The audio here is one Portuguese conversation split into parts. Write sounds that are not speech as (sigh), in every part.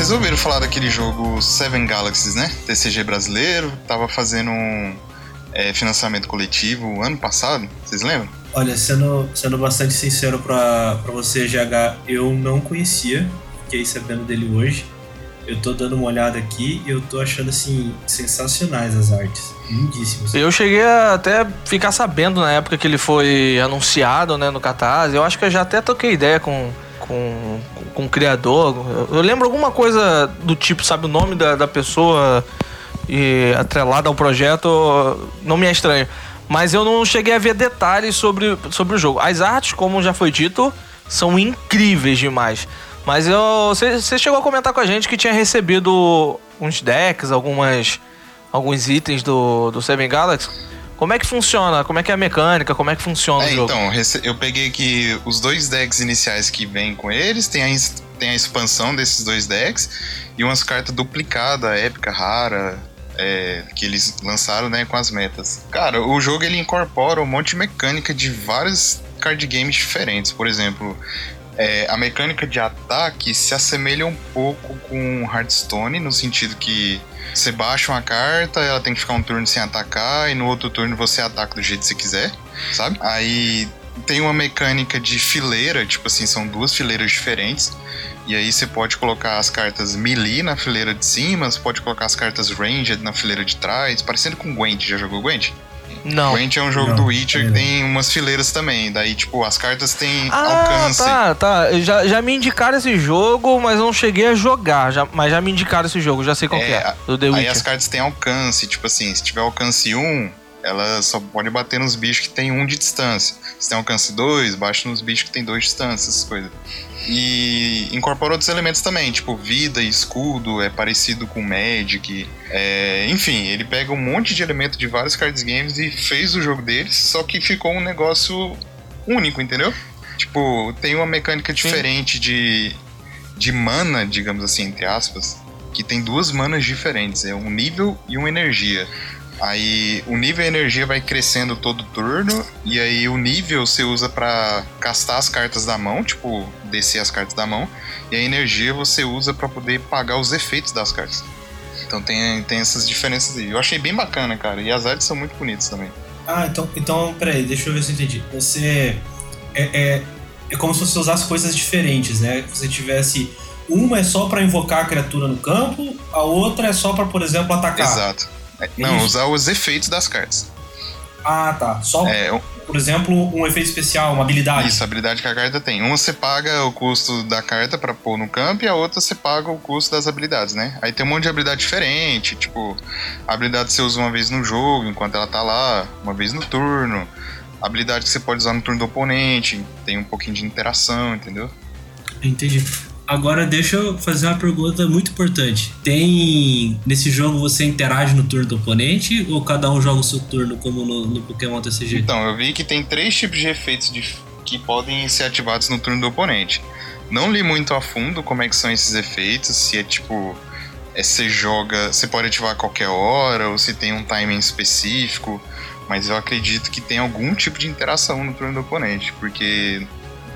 vocês ouviram falar daquele jogo Seven Galaxies, né? TCG brasileiro, tava fazendo um é, financiamento coletivo ano passado, vocês lembram? Olha, sendo, sendo bastante sincero pra, pra você, GH, eu não conhecia, fiquei sabendo dele hoje. Eu tô dando uma olhada aqui e eu tô achando, assim, sensacionais as artes. Lindíssimas. Eu cheguei a até ficar sabendo na época que ele foi anunciado, né, no Catarse. Eu acho que eu já até toquei ideia com, com, com o criador. Eu, eu lembro alguma coisa do tipo, sabe, o nome da, da pessoa e atrelada ao projeto, não me é estranho. Mas eu não cheguei a ver detalhes sobre, sobre o jogo. As artes, como já foi dito, são incríveis demais. Mas você chegou a comentar com a gente que tinha recebido uns decks, algumas, alguns itens do, do Seven Galaxy. Como é que funciona? Como é que é a mecânica? Como é que funciona é, o jogo? Então, eu peguei aqui os dois decks iniciais que vêm com eles, tem a, tem a expansão desses dois decks e umas cartas duplicadas, épica, rara, é, que eles lançaram né, com as metas. Cara, o jogo ele incorpora um monte de mecânica de vários card games diferentes. Por exemplo, é, a mecânica de ataque se assemelha um pouco com Hearthstone, no sentido que você baixa uma carta, ela tem que ficar um turno sem atacar, e no outro turno você ataca do jeito que você quiser, sabe? Aí tem uma mecânica de fileira, tipo assim, são duas fileiras diferentes. E aí você pode colocar as cartas melee na fileira de cima, você pode colocar as cartas ranged na fileira de trás, parecendo com Gwent. Já jogou Gwent? Não. Gwent é um jogo Não, do Witcher que tem umas fileiras também. Daí, tipo, as cartas têm Ah, alcance. tá, tá. Já, já me indicaram esse jogo, mas não cheguei a jogar. Já, mas já me indicaram esse jogo, já sei qual É, que é. Do The Aí Witcher. as cartas têm alcance, tipo assim, se tiver alcance 1, ela só pode bater nos bichos que tem 1 de distância. Se tem alcance 2, baixa nos bichos que tem 2 de distância, essas coisas. E incorpora outros elementos também, tipo vida e escudo, é parecido com Magic. É, enfim, ele pega um monte de elementos de vários cards games e fez o jogo deles, só que ficou um negócio único, entendeu? Tipo, tem uma mecânica diferente de, de mana, digamos assim, entre aspas, que tem duas manas diferentes, é um nível e uma energia. Aí o nível e a energia vai crescendo todo turno, e aí o nível você usa pra castar as cartas da mão, tipo, descer as cartas da mão, e a energia você usa pra poder pagar os efeitos das cartas. Então tem, tem essas diferenças aí. Eu achei bem bacana, cara, e as artes são muito bonitas também. Ah, então, então, peraí, deixa eu ver se eu entendi. Você. É, é, é como se você usasse coisas diferentes, né? Você tivesse. Uma é só pra invocar a criatura no campo, a outra é só pra, por exemplo, atacar. Exato. Não, Isso. usar os efeitos das cartas. Ah, tá. Só, É, por exemplo, um efeito especial, uma habilidade. Isso, a habilidade que a carta tem. Uma você paga o custo da carta pra pôr no campo e a outra você paga o custo das habilidades, né? Aí tem um monte de habilidade diferente, tipo, a habilidade você usa uma vez no jogo, enquanto ela tá lá, uma vez no turno. A habilidade que você pode usar no turno do oponente, tem um pouquinho de interação, entendeu? Entendi. Agora deixa eu fazer uma pergunta muito importante. Tem. Nesse jogo você interage no turno do oponente ou cada um joga o seu turno como no, no Pokémon TCG? Então, eu vi que tem três tipos de efeitos de- que podem ser ativados no turno do oponente. Não li muito a fundo como é que são esses efeitos, se é tipo. é, você joga. Você pode ativar a qualquer hora, ou se tem um timing específico. Mas eu acredito que tem algum tipo de interação no turno do oponente, porque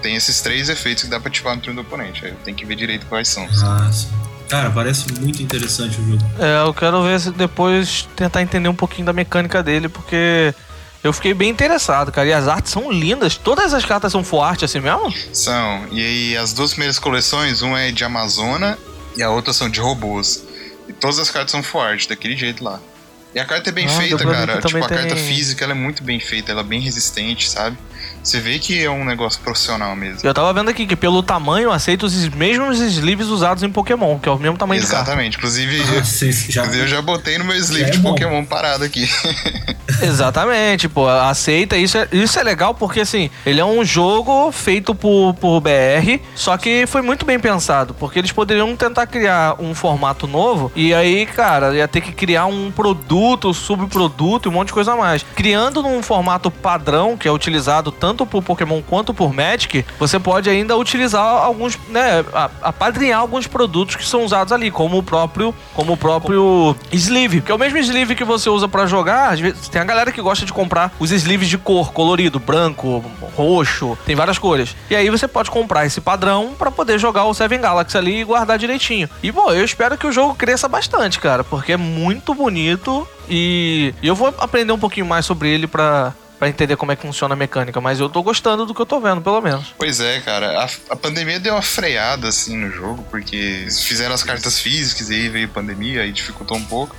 tem esses três efeitos que dá pra ativar no turno do oponente. Aí eu tenho que ver direito quais são. Ah, sim. Cara, parece muito interessante o jogo. É, eu quero ver se depois tentar entender um pouquinho da mecânica dele, porque eu fiquei bem interessado, cara. E as artes são lindas. Todas as cartas são full art assim mesmo? São. E aí as duas primeiras coleções, uma é de Amazona e a outra são de robôs. E todas as cartas são full art, daquele jeito lá. E a carta é bem Ah, feita, cara. Tipo, a também carta tem- física ela é muito bem feita, ela é bem resistente, sabe? Você vê que é um negócio profissional mesmo. Eu tava vendo aqui que pelo tamanho aceita os mesmos sleeves usados em Pokémon, que é o mesmo tamanho de carta. Exatamente. Inclusive, Você já... inclusive, eu já botei no meu sleeve é de bom. Pokémon parado aqui. (laughs) (laughs) Exatamente, pô, aceita. Isso é, isso é legal porque, assim, ele é um jogo feito por, por BR, só que foi muito bem pensado, porque eles poderiam tentar criar um formato novo e aí, cara, ia ter que criar um produto, subproduto e um monte de coisa a mais. Criando num formato padrão, que é utilizado tanto tanto por Pokémon quanto por Magic, você pode ainda utilizar alguns, né, apadrinhar alguns produtos que são usados ali, como o próprio, como o próprio sleeve, que é o mesmo sleeve que você usa para jogar. Às vezes tem a galera que gosta de comprar os sleeves de cor, colorido, branco, roxo, tem várias cores. E aí você pode comprar esse padrão para poder jogar o Seven Galaxy ali e guardar direitinho. E bom, eu espero que o jogo cresça bastante, cara, porque é muito bonito e eu vou aprender um pouquinho mais sobre ele para para entender como é que funciona a mecânica, mas eu tô gostando do que eu tô vendo, pelo menos. Pois é, cara. A, a, pandemia deu uma freada, assim, no jogo, porque fizeram as cartas físicas e aí veio pandemia e dificultou um pouco.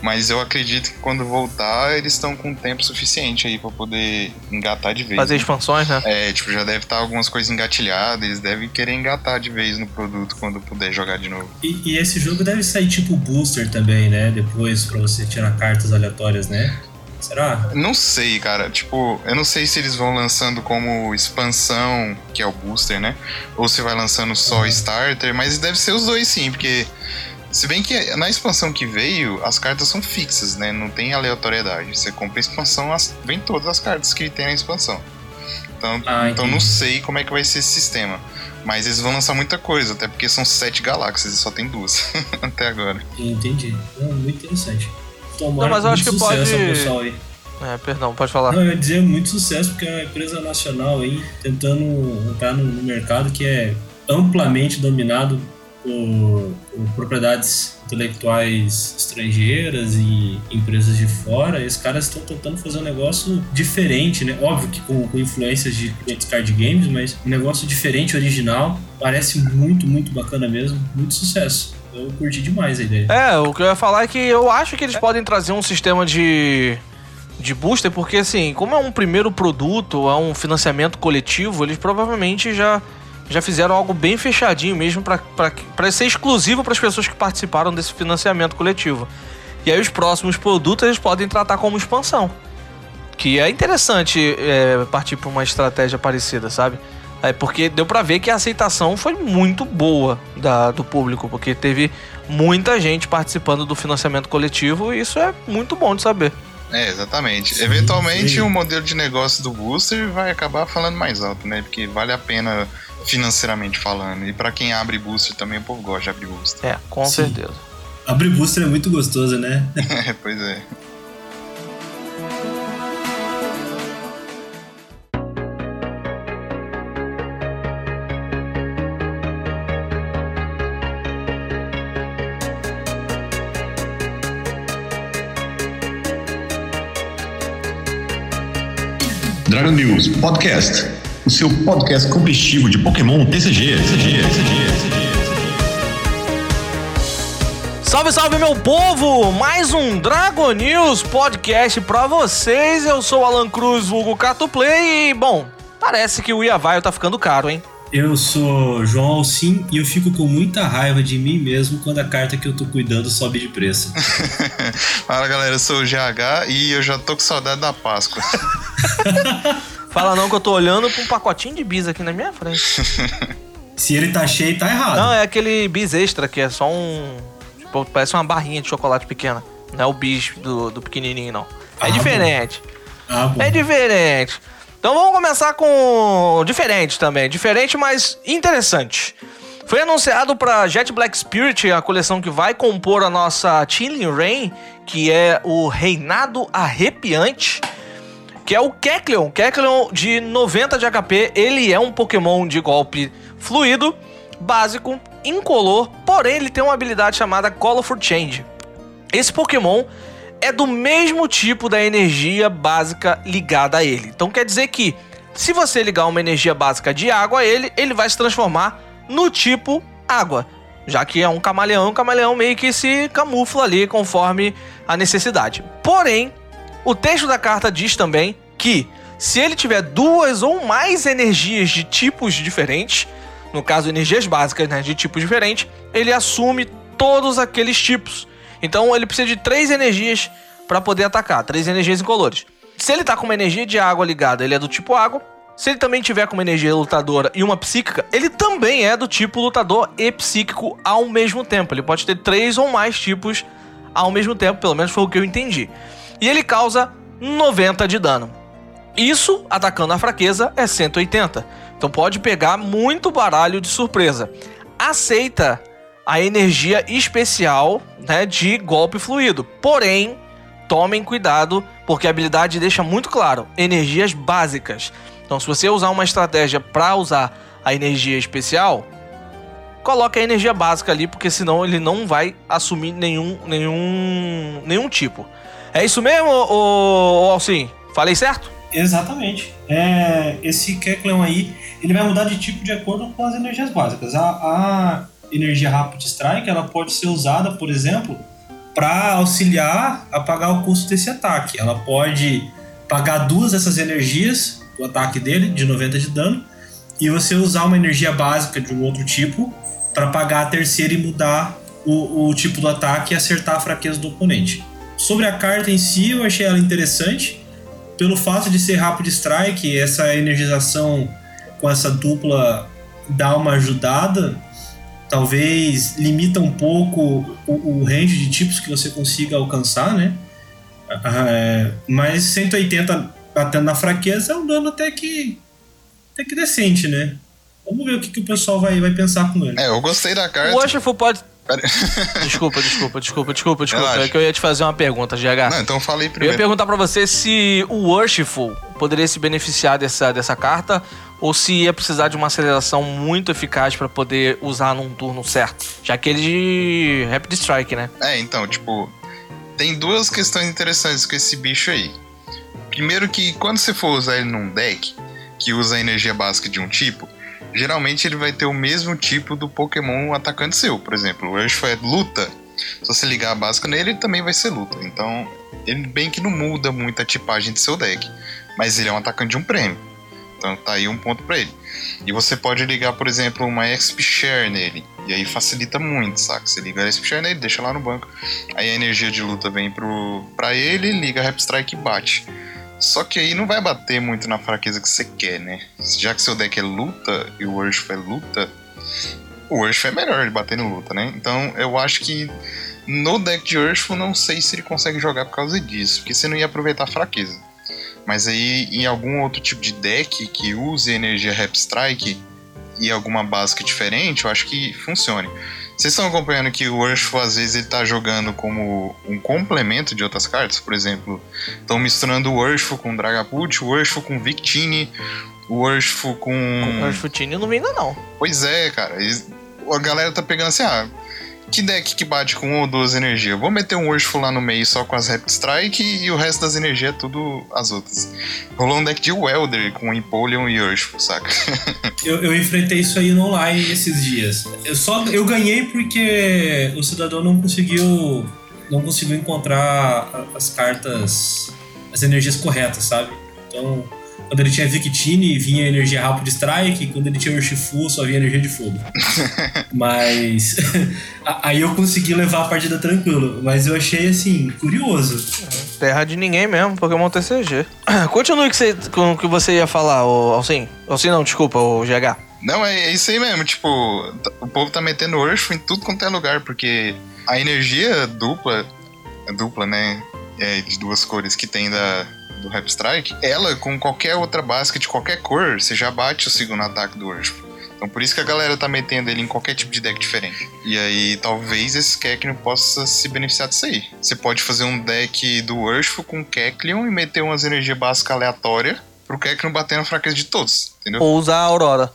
Mas eu acredito que quando voltar, eles estão com tempo suficiente aí para poder engatar de vez. Fazer né? expansões, né? É, tipo, já deve estar algumas coisas engatilhadas, eles devem querer engatar de vez no produto quando puder jogar de novo. E, e esse jogo deve sair tipo booster também, né? Depois para você tirar cartas aleatórias, né? Será? Não sei, cara. Tipo, eu não sei se eles vão lançando como expansão, que é o booster, né? Ou se vai lançando só uhum. starter, mas deve ser os dois sim, porque se bem que na expansão que veio, as cartas são fixas, né? Não tem aleatoriedade. Você compra a expansão, as, vem todas as cartas que tem na expansão. Então, ah, então não sei como é que vai ser esse sistema. Mas eles vão lançar muita coisa, até porque são sete galáxias e só tem duas (laughs) até agora. Entendi. muito interessante. Tomara não, mas eu acho que pode. Pessoal aí. É, perdão, pode falar. Não, eu ia dizer muito sucesso, porque é uma empresa nacional aí tentando entrar no, no mercado que é amplamente dominado por, por, propriedades intelectuais estrangeiras e empresas de fora, e os caras estão tentando fazer um negócio diferente, né? Óbvio que com, com influências de card games, mas um negócio diferente, original, parece muito, muito bacana mesmo, muito sucesso. Eu curti demais a ideia. É, o que eu ia falar é que eu acho que eles podem trazer um sistema de de booster, porque assim, como é um primeiro produto, é um financiamento coletivo, eles provavelmente já já fizeram algo bem fechadinho mesmo para ser exclusivo para as pessoas que participaram desse financiamento coletivo. E aí os próximos produtos eles podem tratar como expansão. Que é interessante é, partir para uma estratégia parecida, sabe? É porque deu para ver que a aceitação foi muito boa da, do público, porque teve muita gente participando do financiamento coletivo e isso é muito bom de saber. É, exatamente. Sim, Eventualmente sim. o modelo de negócio do booster vai acabar falando mais alto, né? Porque vale a pena financeiramente falando. E para quem abre booster também, o povo gosta de abrir booster. É, com sim. certeza. Abrir booster é muito gostoso, né? (laughs) é, pois é. Dragon News Podcast, o seu podcast competitivo de Pokémon TCG. TCG, TCG, Salve, salve, meu povo! Mais um Dragon News Podcast pra vocês. Eu sou Alan Cruz, vulgo Cato Play e, bom, parece que o Iavaio tá ficando caro, hein? Eu sou João Alcim e eu fico com muita raiva de mim mesmo quando a carta que eu tô cuidando sobe de preço. (laughs) Fala galera, eu sou o GH e eu já tô com saudade da Páscoa. (laughs) Fala não que eu tô olhando pra um pacotinho de bis aqui na minha frente. (laughs) Se ele tá cheio, tá errado. Não, é aquele bis extra que é só um. Tipo, parece uma barrinha de chocolate pequena. Não é o bis do, do pequenininho, não. É ah, diferente. Ah, é diferente. Então vamos começar com diferente também, diferente, mas interessante. Foi anunciado para Jet Black Spirit, a coleção que vai compor a nossa Chilling Rain, que é o Reinado Arrepiante, que é o Kecleon. Kecleon de 90 de HP, ele é um Pokémon de golpe fluido, básico, incolor, porém ele tem uma habilidade chamada Colorful Change. Esse Pokémon é do mesmo tipo da energia básica ligada a ele. Então quer dizer que se você ligar uma energia básica de água a ele, ele vai se transformar no tipo água. Já que é um camaleão, o camaleão meio que se camufla ali conforme a necessidade. Porém, o texto da carta diz também que se ele tiver duas ou mais energias de tipos diferentes, no caso energias básicas né, de tipos diferentes, ele assume todos aqueles tipos. Então ele precisa de três energias para poder atacar, três energias incolores. Se ele tá com uma energia de água ligada, ele é do tipo água. Se ele também tiver com uma energia lutadora e uma psíquica, ele também é do tipo lutador e psíquico ao mesmo tempo. Ele pode ter três ou mais tipos ao mesmo tempo, pelo menos foi o que eu entendi. E ele causa 90 de dano. Isso, atacando a fraqueza, é 180. Então pode pegar muito baralho de surpresa. Aceita a energia especial né, de golpe fluido. Porém, tomem cuidado, porque a habilidade deixa muito claro: energias básicas. Então, se você usar uma estratégia para usar a energia especial, coloque a energia básica ali, porque senão ele não vai assumir nenhum, nenhum, nenhum tipo. É isso mesmo, ô, Alcim? Falei certo? Exatamente. É, esse Kecleon aí, ele vai mudar de tipo de acordo com as energias básicas. A, a energia Rapid Strike, ela pode ser usada, por exemplo, para auxiliar a pagar o custo desse ataque. Ela pode pagar duas dessas energias, o ataque dele, de 90 de dano, e você usar uma energia básica de um outro tipo para pagar a terceira e mudar o, o, tipo do ataque e acertar a fraqueza do oponente. Sobre a carta em si, eu achei ela interessante pelo fato de ser Rapid Strike, essa energização com essa dupla dá uma ajudada, talvez limita um pouco o, o range de tipos que você consiga alcançar, né? É, mas 180 batendo na fraqueza é um dano até que até que decente, né? Vamos ver o que, que o pessoal vai, vai pensar com ele. É, eu gostei da carta. O Urshifu pode. (laughs) desculpa, desculpa, desculpa, desculpa, desculpa. Relaxa. É que eu ia te fazer uma pergunta, GH. Não, então falei primeiro. Eu ia perguntar pra você se o Worshipful poderia se beneficiar dessa, dessa carta ou se ia precisar de uma aceleração muito eficaz para poder usar num turno certo. Já que ele de Rapid Strike, né? É, então, tipo, tem duas questões interessantes com esse bicho aí. Primeiro que quando você for usar ele num deck que usa a energia básica de um tipo, geralmente ele vai ter o mesmo tipo do Pokémon atacante seu. Por exemplo, o Urshifu é luta. Se você ligar a básica nele, ele também vai ser luta. Então, ele bem que não muda muito a tipagem do seu deck. Mas ele é um atacante de um prêmio. Então tá aí um ponto para ele. E você pode ligar, por exemplo, uma XP Share nele. E aí facilita muito, saca? Você liga a XP Share nele, deixa lá no banco. Aí a energia de luta vem pro, pra ele, liga a Rap Strike e bate. Só que aí não vai bater muito na fraqueza que você quer, né? Já que seu deck é luta e o Urshifu é luta, o Urshifu é melhor de bater no luta, né? Então eu acho que no deck de Urshifu não sei se ele consegue jogar por causa disso, porque você não ia aproveitar a fraqueza. Mas aí em algum outro tipo de deck que use energia Rap Strike e alguma básica diferente, eu acho que funcione. Vocês estão acompanhando que o Urshifu, às vezes, ele tá jogando como um complemento de outras cartas? Por exemplo, estão misturando o Urshifu com Dragapult, o Urshifu com Victini, o Urshifu com... O Urshifu eu não vi ainda não. Pois é, cara. A galera tá pegando assim, ah, que deck que bate com uma ou duas energias? Vou meter um Urshifu lá no meio só com as Rapid Strike e o resto das energias é tudo as outras. Rolou um deck de Welder com Empoleon e Urshifu, saca? (laughs) eu, eu enfrentei isso aí no online esses dias. Eu só eu ganhei porque o cidadão não conseguiu não conseguiu encontrar as cartas, as energias corretas, sabe? Então quando ele tinha Victini, vinha energia Rapid Strike. Quando ele tinha Urshifu, só vinha energia de fogo. (laughs) Mas. (laughs) aí eu consegui levar a partida tranquilo. Mas eu achei, assim, curioso. Terra de ninguém mesmo, Pokémon TCG. (clears throat) Continue com o que você ia falar, Alcim. Alcim não, desculpa, o GH. Não, é isso aí mesmo. Tipo, o povo tá metendo Urshifu em tudo quanto é lugar, porque a energia dupla, dupla, né? É, de duas cores que tem da, do Rap Strike, ela com qualquer outra básica de qualquer cor, você já bate o segundo ataque do Urshifu. Então por isso que a galera tá metendo ele em qualquer tipo de deck diferente. E aí talvez esse Kecleon possa se beneficiar disso aí. Você pode fazer um deck do Urshifu com Kecleon e meter umas energias básicas aleatórias pro Kecleon bater na fraqueza de todos, entendeu? Ou usar a Aurora.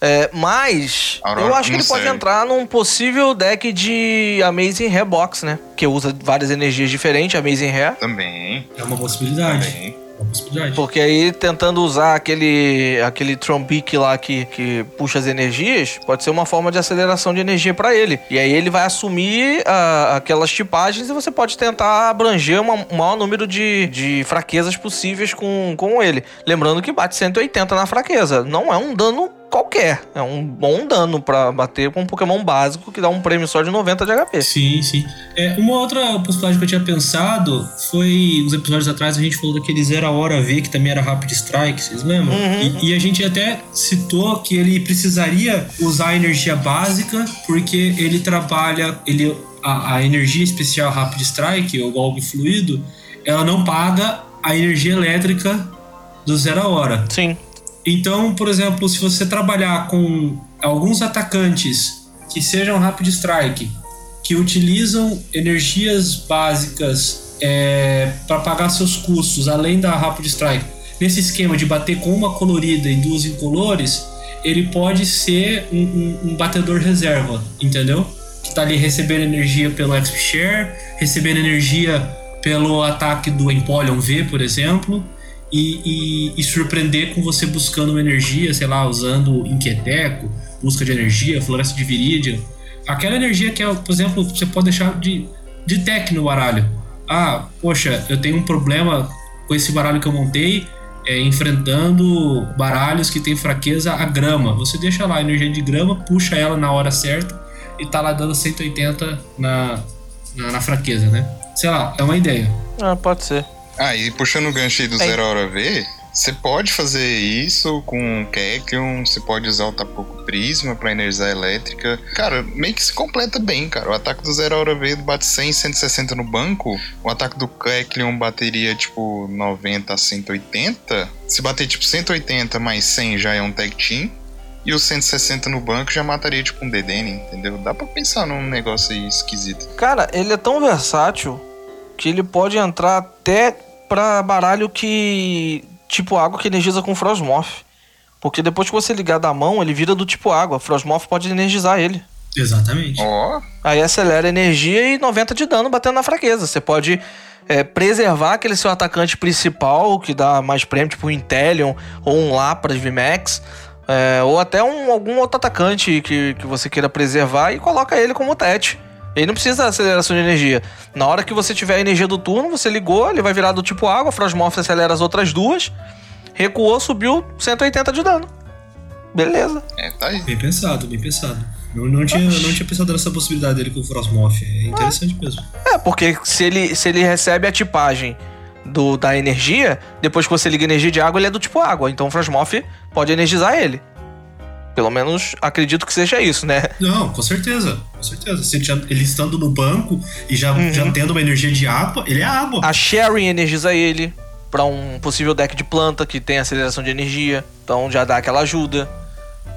É, mas Aurora, eu acho que ele sei. pode entrar num possível deck de Amazing Hair Box, né? Que usa várias energias diferentes, Amazing Hair. Também. É uma possibilidade. Também. É uma possibilidade. Porque aí, tentando usar aquele, aquele Trompic lá que, que puxa as energias, pode ser uma forma de aceleração de energia para ele. E aí ele vai assumir uh, aquelas tipagens e você pode tentar abranger uma, um maior número de, de fraquezas possíveis com, com ele. Lembrando que bate 180 na fraqueza. Não é um dano qualquer. É um bom dano para bater com um Pokémon básico que dá um prêmio só de 90 de HP. Sim, sim. É, uma outra possibilidade que eu tinha pensado foi, uns episódios atrás, a gente falou daquele Zero Hora V, que também era Rapid Strike, vocês lembram? Uhum. E, e, a gente até citou que ele precisaria usar a energia básica, porque ele trabalha, ele, a, a energia especial Rapid Strike, ou golpe fluido, ela não paga a energia elétrica do zero a hora. Sim. Então, por exemplo, se você trabalhar com alguns atacantes que sejam rapid strike, que utilizam energias básicas é, para pagar seus custos, além da rapid strike, nesse esquema de bater com uma colorida e duas incolores, ele pode ser um, um, um batedor reserva, entendeu? Que tá ali recebendo energia pelo XP Share, recebendo energia pelo ataque do Empoleon V, por exemplo, e, e, e, surpreender com você buscando uma energia, sei lá, usando Inquieteco, busca de energia, Floresta de Viridian. Aquela energia que, é, por exemplo, você pode deixar de, de tech no baralho. Ah, poxa, eu tenho um problema com esse baralho que eu montei, é, enfrentando baralhos que tem fraqueza a grama. Você deixa lá a energia de grama, puxa ela na hora certa e tá lá dando 180 na, na, na fraqueza, né? Sei lá, é uma ideia. Ah, pode ser. Ah, e puxando o gancho aí do Zero Hora V, você pode fazer isso com Kekleon, você pode usar o Tapuco Prisma para energizar elétrica. Cara, meio que se completa bem, cara. O ataque do Zero Hora V bate 100, 160 no banco. O ataque do Kekleon bateria tipo 90 a 180. Se bater tipo 180 mais 100 já é um tag team. E o 160 no banco já mataria tipo um DDN, entendeu? Dá pra pensar num negócio aí esquisito. Cara, ele é tão versátil que ele pode entrar até pra baralho que. Tipo água que energiza com Frostmoth. Porque depois que você ligar da mão, ele vira do tipo água. Frostmoth pode energizar ele. Exatamente. Ó, oh, Aí acelera a energia e 90 de dano batendo na fraqueza. Você pode é, preservar aquele seu atacante principal, que dá mais prêmio, tipo um Intellion ou um Lapras VMAX. É, ou até um, algum outro atacante que, que você queira preservar e coloca ele como tete. Ele não precisa da aceleração de energia. Na hora que você tiver a energia do turno, você ligou, ele vai virar do tipo água, Frostmoth acelera as outras duas, recuou, subiu 180 de dano. Beleza. é, tá aí. Bem pensado, bem pensado. Eu não tinha, eu não tinha pensado nessa possibilidade dele com o Frostmoth. É interessante mesmo. É, porque se ele, se ele recebe a tipagem do, da energia, depois que você liga energia de água, ele é do tipo água. Então o Frostmoth pode energizar ele. Pelo menos acredito que seja isso, né? Não, com certeza. Com certeza. Se ele, já- ele estando no banco e já, Uhum. já tendo uma energia de água, ele é água. A Sharing energiza ele pra um possível deck de planta que tem aceleração de energia. Então já dá aquela ajuda.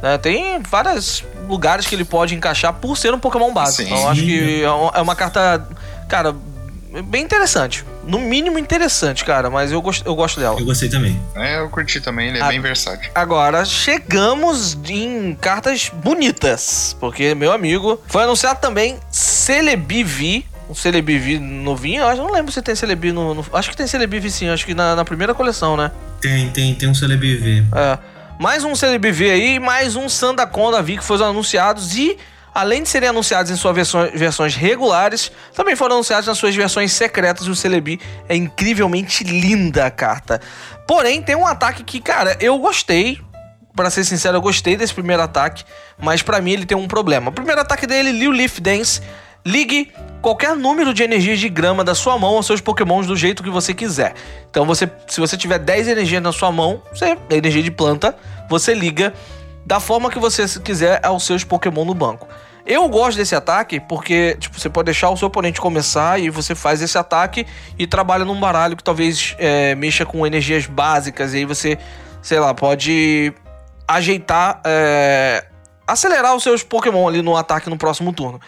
né? Tem vários lugares que ele pode encaixar por ser um Pokémon básico. Sim. Então eu acho que é é uma carta, cara, bem interessante. No mínimo interessante, cara, mas eu gosto, eu gosto dela. Eu gostei também. É, eu curti também, ele é Ah. bem versátil. Agora chegamos em cartas bonitas, porque meu amigo foi anunciado também Celebi V, um Celebi V novinho. Eu acho- não lembro se tem Celebi no, no- acho que tem Celebi V sim, acho que na, na primeira coleção, né? Tem, tem, tem um CLBV. É. Mais um Celebi V aí, mais um Sandaconda V que foram anunciados e além de serem anunciados em suas versões, regulares, também foram anunciados nas suas versões secretas e o Celebi é incrivelmente linda a carta. Porém, tem um ataque que, cara, eu gostei. Pra ser sincero, eu gostei desse primeiro ataque, mas pra mim ele tem um problema. O primeiro ataque dele, Liu Leaf Dance, ligue qualquer número de energias de grama da sua mão aos seus pokémons do jeito que você quiser. Então, você, se você tiver 10 energias na sua mão, você, energia de planta, você liga da forma que você quiser aos seus pokémon no banco. Eu gosto desse ataque porque, tipo, você pode deixar o seu oponente começar e você faz esse ataque e trabalha num baralho que talvez é, mexa com energias básicas e aí você, sei lá, pode ajeitar, é, acelerar os seus Pokémon ali no ataque no próximo turno.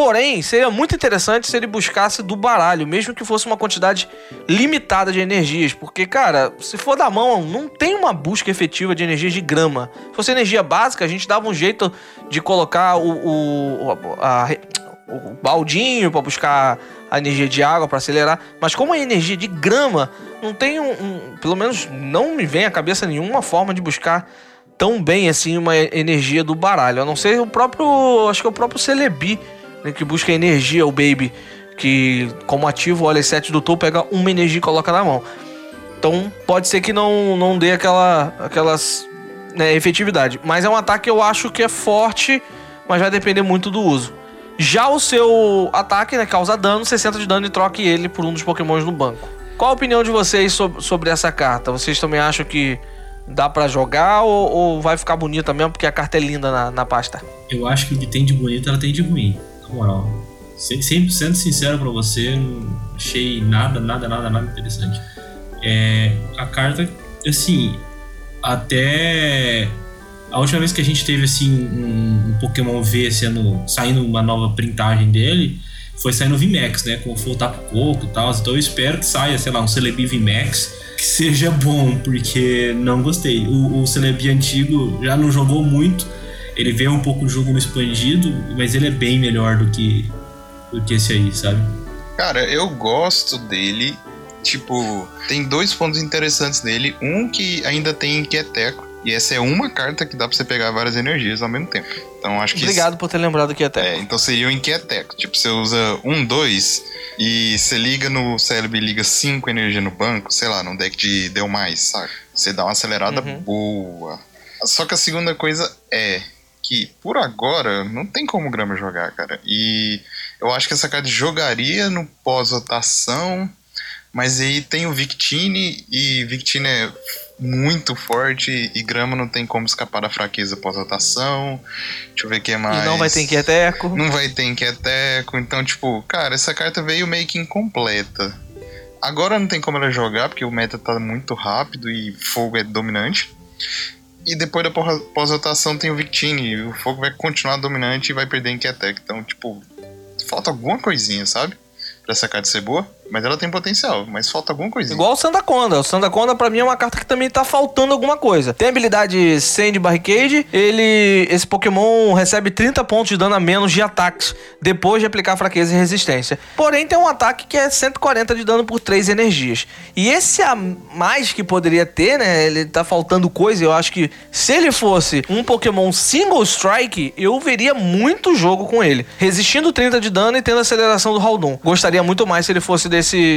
Porém, seria muito interessante se ele buscasse do baralho, mesmo que fosse uma quantidade limitada de energias. Porque, cara, se for da mão, não tem uma busca efetiva de energias de grama. Se fosse energia básica, a gente dava um jeito de colocar o, o, a- o baldinho para buscar a energia de água para acelerar. Mas como é energia de grama, não tem um, um- Pelo menos não me vem à cabeça nenhuma forma de buscar tão bem assim uma energia do baralho. A não ser o próprio. Acho que é o próprio Celebi, né, que busca energia, o Baby. Que, como ativo, olha 7 do topo, pega uma energia e coloca na mão. Então pode ser que não, não dê aquela aquelas né, efetividade. Mas é um ataque que eu acho que é forte, mas vai depender muito do uso. Já o seu ataque, né, causa dano, 60 de dano e troque ele por um dos pokémons no banco. Qual a opinião de vocês sob- sobre essa carta? Vocês também acham que dá pra jogar ou, ou vai ficar bonita mesmo porque a carta é linda na, na pasta? Eu acho que o que tem de bonito, ela tem de ruim. Moral. Se- Sempre sendo sincero pra você, não achei nada, nada, nada, nada interessante. É, a carta assim, até a última vez que a gente teve assim um, um Pokémon V sendo saindo uma nova printagem dele, foi saindo o VMAX, né? Com o Tapu e tal. Então eu espero que saia, sei lá, um Celebi VMAX que seja bom, porque não gostei. O, o Celebi antigo já não jogou muito. Ele vê um pouco o jogo no expandido, mas ele é bem melhor do que, do que esse aí, sabe? Cara, eu gosto dele. Tipo, tem dois pontos interessantes dele. Um que ainda tem Inquieteco. E essa é uma carta que dá pra você pegar várias energias ao mesmo tempo. Então acho que. Obrigado por ter lembrado que até. É, então seria o Inquieteco. Tipo, você usa um, dois e você liga no cérebro e liga cinco energia no banco, sei lá, num deck de deu mais, sabe? Você dá uma acelerada Uhum. boa. Só que a segunda coisa é que, por agora, não tem como o Grama jogar, cara. E eu acho que essa carta jogaria no pós-rotação, mas aí tem o Victini, e Victini é muito forte, e Grama não tem como escapar da fraqueza pós-rotação. Deixa eu ver o que mais. E não vai ter Inquieteco. Não vai ter Inquieteco. Então, tipo, cara, essa carta veio meio que incompleta. Agora não tem como ela jogar, porque o meta tá muito rápido e fogo é dominante. E depois da pós-rotação tem o Victini. O fogo vai continuar dominante e vai perder Inquieteco. Então, tipo, falta alguma coisinha, sabe? Pra essa carta ser boa. Mas ela tem potencial, mas falta alguma coisinha. Igual o Sandaconda. O Sandaconda, pra mim, é uma carta que também tá faltando alguma coisa. Tem a habilidade Sand Barricade. Ele. Esse Pokémon recebe 30 pontos de dano a menos de ataques depois de aplicar fraqueza e resistência. Porém, tem um ataque que é 140 de dano por 3 energias. E esse a mais que poderia ter, né? Ele tá faltando coisa. Eu acho que se ele fosse um Pokémon Single Strike, eu veria muito jogo com ele. Resistindo 30 de dano e tendo aceleração do Haldon. Gostaria muito mais se ele fosse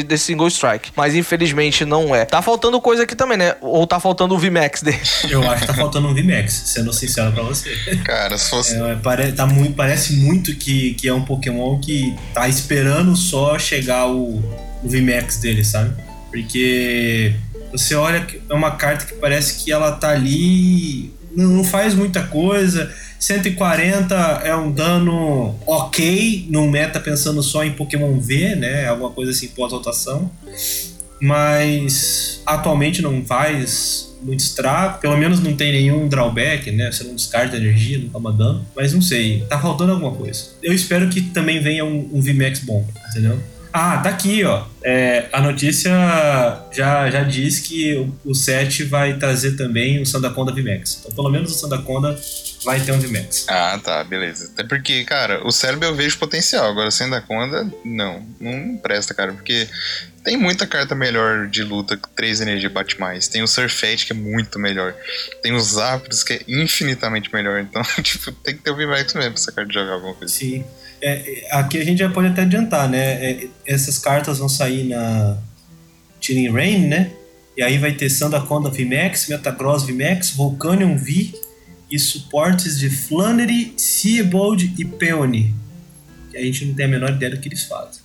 desse Single Strike. Mas infelizmente não é. Tá faltando coisa aqui também, né? Ou tá faltando o VMAX dele. Eu acho que tá faltando um VMAX, sendo sincero pra você. Cara, se fosse. É, pare- tá muito, parece muito que, que é um Pokémon que tá esperando só chegar o, o VMAX dele, sabe? Porque você olha, que é uma carta que parece que ela tá ali, não não faz muita coisa. 140 é um dano ok num meta pensando só em Pokémon V, né? Alguma coisa assim pós-rotação. Mas atualmente não faz muito estrago. Pelo menos não tem nenhum drawback, né? Você não descarta energia, não toma dano. Mas não sei, tá faltando alguma coisa. Eu espero que também venha um, um VMAX bom, entendeu? Ah, tá aqui, ó. É, a notícia já, já diz que o, o set vai trazer também o Sandaconda VMAX. Então, pelo menos o Sandaconda vai ter um VMAX. Ah, tá, beleza. Até porque, cara, o cérebro eu vejo potencial. Agora, sem da conta, não. Não presta, cara. Porque tem muita carta melhor de luta, que 3 energia bate mais. Tem o Surfeit, que é muito melhor. Tem os Zapdos, que é infinitamente melhor. Então, (laughs) tipo, tem que ter o VMAX mesmo pra essa carta jogar alguma coisa. Sim. É, é, aqui a gente já pode até adiantar, né? É, essas cartas vão sair na Turing Rain, né? E aí vai ter Sandaconda VMAX, Metagross VMAX, Volcanion V e suportes de Flannery, Seabold e Peony. Que a gente não tem a menor ideia do que eles fazem.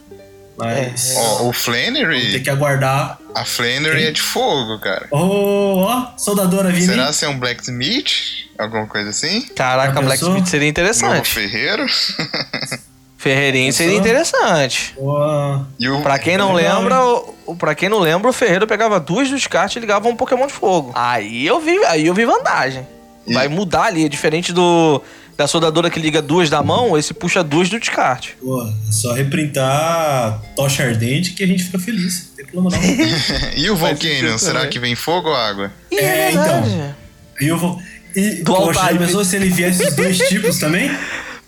Mas Ó, o Flannery, que aguardar. a Flannery é de fogo, cara. Oh, ó, soldadora vindo. Será hein? se é um Blacksmith? Alguma coisa assim? Caraca? Blacksmith seria Novo interessante. Ferreiro? (laughs) Ferreirinho seria interessante. O... Pra quem É não legal, lembra, o, o- pra quem não lembra, o Ferreiro pegava duas do descarte e ligava um Pokémon de fogo. Aí eu vi, aí eu vi vantagem. E- Vai mudar ali, é diferente do da soldadora que liga duas da mão, esse puxa duas do descarte. pô, é só reprintar Tocha Ardente que a gente fica feliz. Não tem problema não. (laughs) E o Volcano, será que vem fogo ou água? Ih, É, verdade. E eu vou. E, Dual poxa, já pensou se ele viesse os dois tipos também?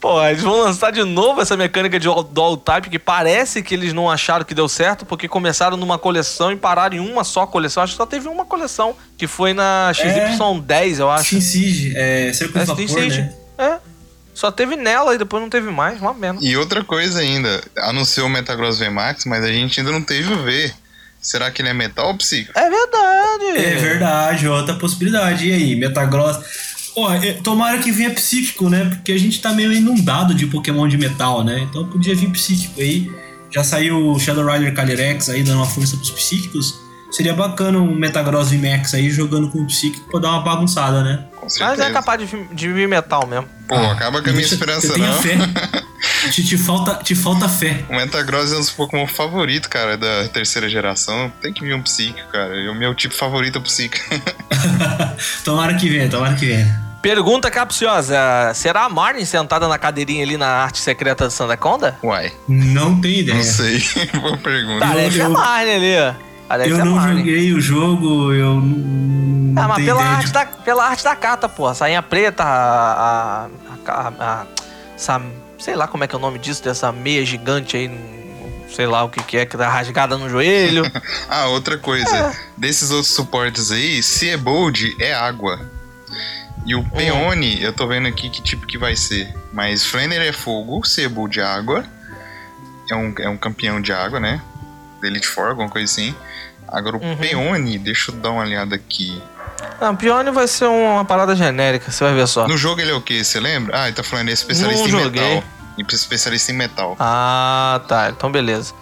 Pô, eles vão lançar de novo essa mecânica de dual type que parece que eles não acharam que deu certo porque começaram numa coleção e pararam em uma só coleção. Acho que só teve uma coleção que foi na XY10, eu acho. Sin Siege, é, Círculo É, né? É. Só teve nela e depois não teve mais, uma pena. E outra coisa ainda, anunciou o Metagross VMAX, mas a gente ainda não teve o V. Será que ele é metal ou psíquico? É verdade. É verdade, outra possibilidade. E aí, Metagross? Ó, é, tomara que venha psíquico, né? Porque a gente tá meio inundado de Pokémon de metal, né? Então podia vir psíquico aí. Já saiu o Shadow Rider Calyrex aí dando uma força pros psíquicos. Seria bacana um Metagross VMAX aí jogando com o psíquico pra dar uma bagunçada, né? Com Mas é capaz de, de vir metal mesmo. Pô, acaba com a minha esperança não. fé. (laughs) Te, te falta, te falta fé. O Metagross é um dos Pokémon favoritos, cara, da terceira geração. Tem que vir um psíquico, cara. E o meu tipo favorito é o psíquico. (laughs) (laughs) tomara que venha, tomara que venha. Pergunta capciosa: será a Marnie sentada na cadeirinha ali na arte secreta do Sandaconda? Uai, Não tenho ideia. não sei. (laughs) Boa pergunta. Tá, deve ser a eu- Marnie ali, ó. Ah, deve Eu não joguei o jogo, eu não, Ah, mas pela arte, de- da, pela arte da cata, pô. Sainha preta, a, a, a, a- essa, sei lá como é que é o nome disso, dessa meia gigante aí, não sei lá o que que é, que tá rasgada no joelho. (laughs) Ah, outra coisa. Desses outros suportes aí, Seabold é água. E o Peony, eu tô vendo aqui que tipo que vai ser. Mas Flanner é fogo, Seabold é água. É um, é um campeão de água, né? Elite Four, alguma coisa assim. Agora o Uhum. Peony, deixa eu dar uma olhada aqui. Não, Pione vai ser uma parada genérica, você vai ver só. No jogo ele é o que? Você lembra? Ah, ele tá falando, ele é especialista Não em joguei. metal. Especialista em metal. Ah, tá. Então beleza.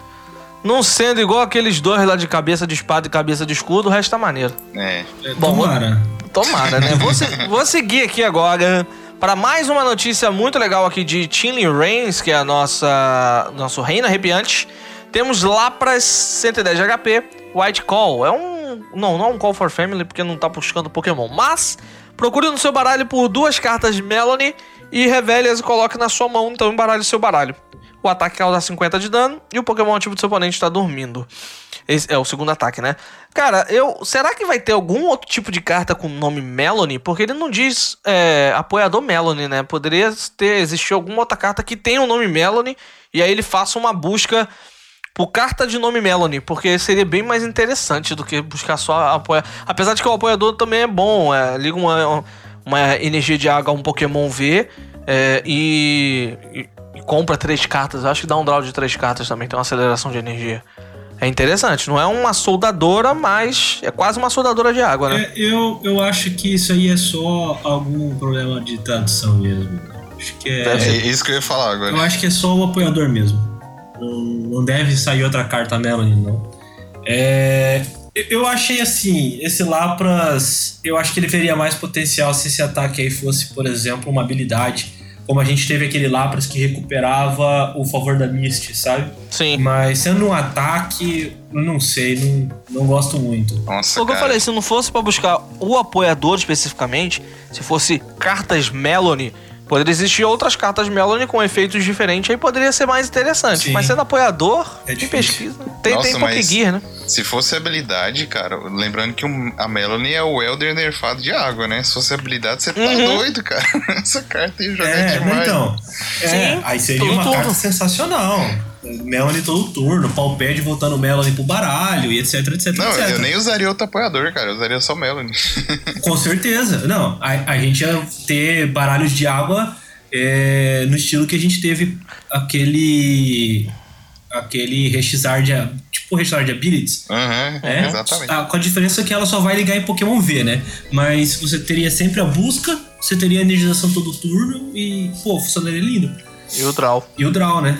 Não sendo igual aqueles dois lá de cabeça de espada e cabeça de escudo, o resto tá maneiro. É. É, Bom, Tomara. Tomara, né? Vou, se- vou seguir aqui agora para mais uma notícia muito legal aqui de Chinley Reigns, que é a nossa nosso reino arrepiante. Temos Lapras 110 de HP, White Call. É um. Não, não é um Call for Family, porque não tá buscando Pokémon. Mas procure no seu baralho por duas cartas de Melanie e revele-as e coloque na sua mão, então embaralhe o seu baralho. O ataque causa 50 de dano e o Pokémon ativo do seu oponente está dormindo. Esse é o segundo ataque, né? Cara, eu. Será que vai ter algum outro tipo de carta com o nome Melanie? Porque ele não diz é, apoiador Melanie, né? Poderia ter existir alguma outra carta que tenha o nome Melanie e aí ele faça uma busca por carta de nome Melanie, porque seria bem mais interessante do que buscar só apoiar. Apesar de que o apoiador também é bom, é, liga uma, uma energia de água a um Pokémon V é, e, compra três cartas. Acho que dá um draw de três cartas também, tem uma aceleração de energia. É interessante, não é uma soldadora, mas é quase uma soldadora de água, né? É, eu, eu acho que isso aí é só algum problema de tradução mesmo. Acho que é. Deve É isso que eu ia falar agora. Eu acho que é só o apoiador mesmo. Não, não deve sair outra carta Melanie, não. É, eu- eu achei assim, esse Lapras, eu acho que ele teria mais potencial se esse ataque aí fosse, por exemplo, uma habilidade. Como a gente teve aquele Lapras que recuperava o favor da Mist, sabe? Sim. Mas sendo um ataque, eu não sei, não, não gosto muito. Nossa, Foi o que eu falei, se não fosse pra buscar o apoiador especificamente, se fosse cartas Melanie, poderia existir outras cartas Melanie com efeitos diferentes, aí poderia ser mais interessante. Sim. Mas sendo apoiador, É de pesquisa. Tem, Nossa, tem mas- Pokégear, né? Se fosse habilidade, cara, lembrando que a Melanie é o Elder nerfado de água, né? Se fosse habilidade, você tá Uhum. doido, cara. (laughs) Essa carta ia jogar É, demais. mas então. É, Sim, aí seria todo uma turno. carta sensacional. Melanie todo turno, Palpad voltando Melanie pro baralho e etc, etc, Não, etc. eu nem usaria outro apoiador, cara. Eu usaria só Melanie. (laughs) Com certeza. Não, a, a gente ia ter baralhos de água é, no estilo que a gente teve aquele. Aquele Rexizard, tipo Rexizard Abilities. Aham, É, exatamente. Ah, com a diferença que ela só vai ligar em Pokémon V, né? Mas você teria sempre a busca, você teria a energização todo turno e, pô, funcionaria lindo. E o Draw. E o Draw, né?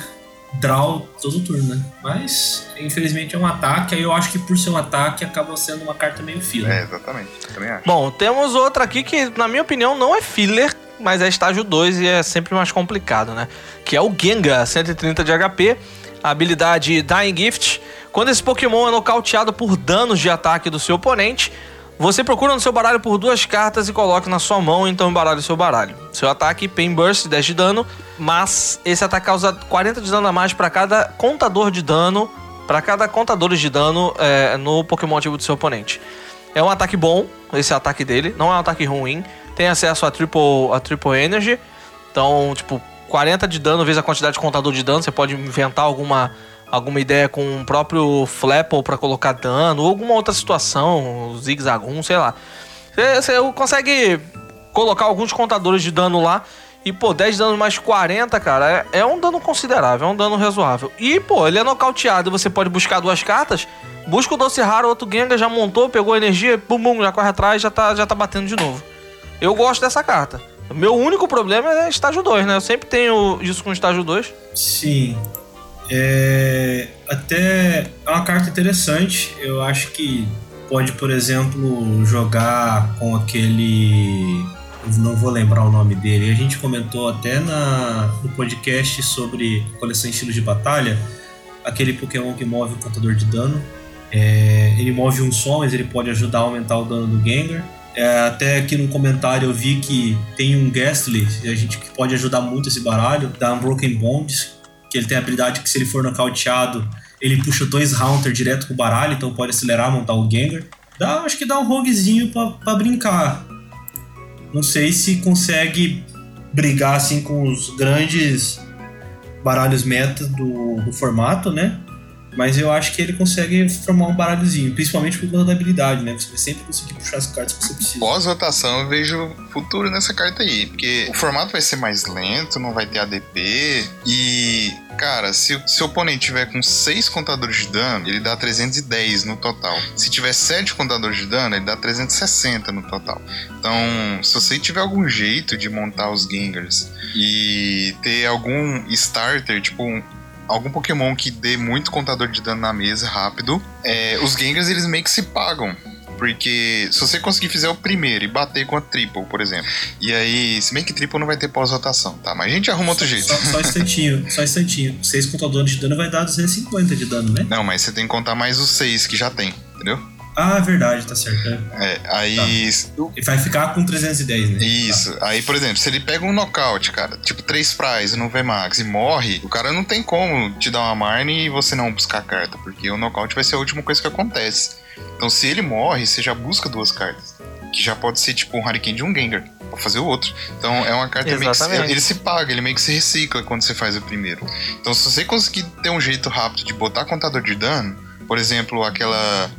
Draw todo turno, né? Mas, infelizmente, é um ataque, aí eu acho que por ser um ataque acaba sendo uma carta meio fila. É, exatamente. Também acho. Bom, temos outra aqui que, na minha opinião, não é filler, mas é estágio 2 e é sempre mais complicado, né? Que é o Gengar, 130 de HP, a habilidade Dying Gift. Quando esse Pokémon é nocauteado por danos de ataque do seu oponente, você procura no seu baralho por duas cartas e coloca na sua mão, então embaralhe o seu baralho. Seu ataque, Pain Burst, 10 de dano, mas esse ataque causa 40 de dano a mais para cada contador de dano, para cada contador de dano é, no Pokémon ativo do seu oponente. É um ataque bom, esse ataque dele, não é um ataque ruim. Tem acesso a triple, a triple energy. Então, tipo, 40 de dano vezes a quantidade de contador de dano. Você pode inventar alguma, alguma ideia com o próprio Flapple pra colocar dano, ou alguma outra situação, Zigzagoon, sei lá. Você, você consegue colocar alguns contadores de dano lá. E, pô, 10 dano mais 40, cara, é, é um dano considerável, é um dano razoável. E, pô, ele é nocauteado e você pode buscar duas cartas. Busca o Doce Raro, outro Gengar já montou, pegou energia, bum bum, já corre atrás, já tá, já tá batendo de novo. Eu gosto dessa carta. Meu único problema é estágio 2, né? Eu sempre tenho isso com estágio 2. Sim. É, até é uma carta interessante. Eu acho que pode, por exemplo, jogar com aquele não vou lembrar o nome dele. A gente comentou até na, no podcast sobre coleção estilos de batalha, aquele Pokémon que move o contador de dano. É, ele move um som, mas ele pode ajudar a aumentar o dano do Gengar. É, até aqui no comentário eu vi que tem um Ghastly, a gente que pode ajudar muito esse baralho, da Unbroken Bonds, que ele tem a habilidade que se ele for nocauteado, ele puxa dois Haunter direto pro baralho, então pode acelerar, montar o Gengar. Dá, acho que dá um roguezinho pra, pra brincar. Não sei se consegue brigar assim com os grandes baralhos meta do, do formato, né? Mas eu acho que ele consegue formar um baralhozinho, principalmente por conta da habilidade, né? Você vai sempre conseguir puxar as cartas que você precisa. Pós-rotação, eu vejo futuro nessa carta aí, porque o formato vai ser mais lento, não vai ter ADP, e, cara, se, o oponente tiver com 6 contadores de dano, ele dá 310 no total. Se tiver 7 contadores de dano, ele dá 360 no total. Então, se você tiver algum jeito de montar os Gengars e ter algum starter, tipo um algum Pokémon que dê muito contador de dano na mesa rápido, é, os Gengars eles meio que se pagam. Porque se você conseguir fazer o primeiro e bater com a triple, por exemplo. E aí, se bem que triple não vai ter pós-rotação, tá? Mas a gente arruma outro jeito. Só, só um instantinho, só um instantinho. 6 contadores de dano vai dar 250 de dano, né? Não, mas você tem que contar mais os 6 que já tem, entendeu? Ah, verdade, tá certo. É. É, aí. Ele vai ficar com 310, né? Isso. Aí, por exemplo, se ele pega um nocaute, cara, tipo 3 prize no VMAX e morre, o cara não tem como te dar uma Marne e você não buscar a carta, porque o nocaute vai ser a última coisa que acontece. Então, se ele morre, você já busca duas cartas. Que já pode ser tipo um Hurricane de um Gengar, pra fazer o outro. Então é uma carta meio que ele se paga, ele meio que se recicla quando você faz o primeiro. Então, se você conseguir ter um jeito rápido de botar contador de dano, por exemplo, aquela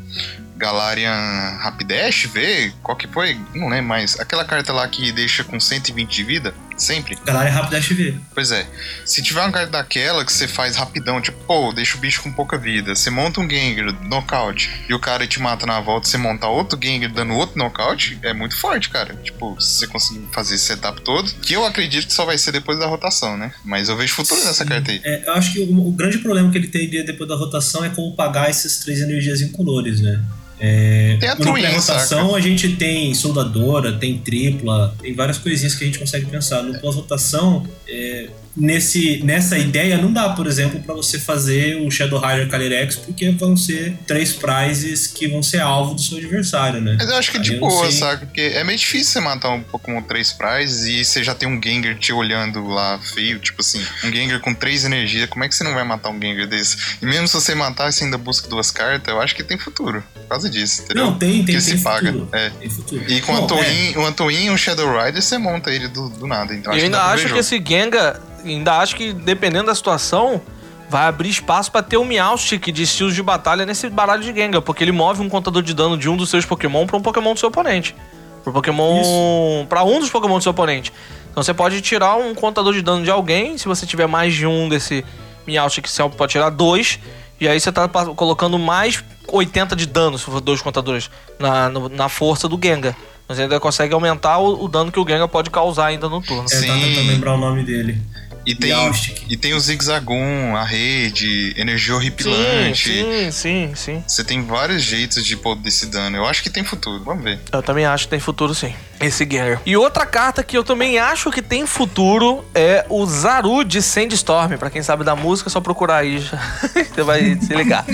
Galarian Rapidash, vê qual que foi? Não lembro mais. Aquela carta lá que deixa com 120 de vida, sempre. Galera é rápido HV. Pois é. Se tiver uma carta daquela que você faz rapidão, tipo, pô, deixa o bicho com pouca vida. Você monta um Gengar, nocaute, e o cara te mata na volta, você montar outro Gengar dando outro nocaute, é muito forte, cara. Tipo, se você conseguir fazer esse setup todo, que eu acredito que só vai ser depois da rotação, né? Mas eu vejo futuro nessa carta aí. É, eu acho que o, o grande problema que ele teria depois da rotação é como pagar essas três energias incolores, né? É, Tem a no Twin, pré-rotação a gente tem soldadora, tem tripla, tem várias coisinhas que a gente consegue pensar. No pós-rotação, é, nesse, nessa ideia, não dá, por exemplo, para você fazer o Shadow Rider Calyrex, porque vão ser três prizes que vão ser alvo do seu adversário, né? Mas eu acho que Aí de boa, sei. sabe? Porque é meio difícil você matar um Pokémon 3 prizes e você já tem um Gengar te olhando lá feio. Tipo assim, um Gengar com 3 energias. Como é que você não vai matar um Gengar desse? E mesmo se você matar, você ainda busca duas cartas, eu acho que tem futuro. Por causa disso, entendeu? Não, tem, tem, Porque tem se paga. futuro. É. Tem futuro. E com Não, a Twin, um Antoin e um Shadow Rider, você monta ele do, do nada. Então acho eu que ainda acho que jogo. esse Gengar, ainda acho que dependendo da situação, vai abrir espaço pra ter um Meowstic de estilos de batalha nesse baralho de Gengar, porque ele move um contador de dano de um dos seus Pokémon pra um Pokémon do seu oponente. Pro Pokémon. Pra um dos Pokémon do seu oponente. Então você pode tirar um contador de dano de alguém, se você tiver mais de um desse Meowstic, você pode tirar dois. E aí você tá colocando mais 80 de dano, se for dois contadores, na, no- na força do Gengar. Você ainda consegue aumentar o, o dano que o Gengar pode causar ainda no turno. É, Sim. tentando lembrar o nome dele. E tem, Meowstic. e tem o Zigzagoon, a rede, energia horripilante. sim, sim, sim. Você tem vários jeitos de pôr desse dano. Eu acho que tem futuro. Vamos ver. Eu também acho que tem futuro sim. Esse Gengar. E outra carta que eu também acho que tem futuro é o Zaru de Sandstorm. Pra quem sabe da música, é só procurar aí. (laughs) você vai se ligar.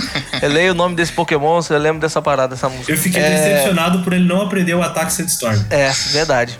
Eu leio o nome desse Pokémon, você lembra dessa parada, dessa música. Eu fiquei é... decepcionado por ele não aprender o ataque Sandstorm. É, verdade.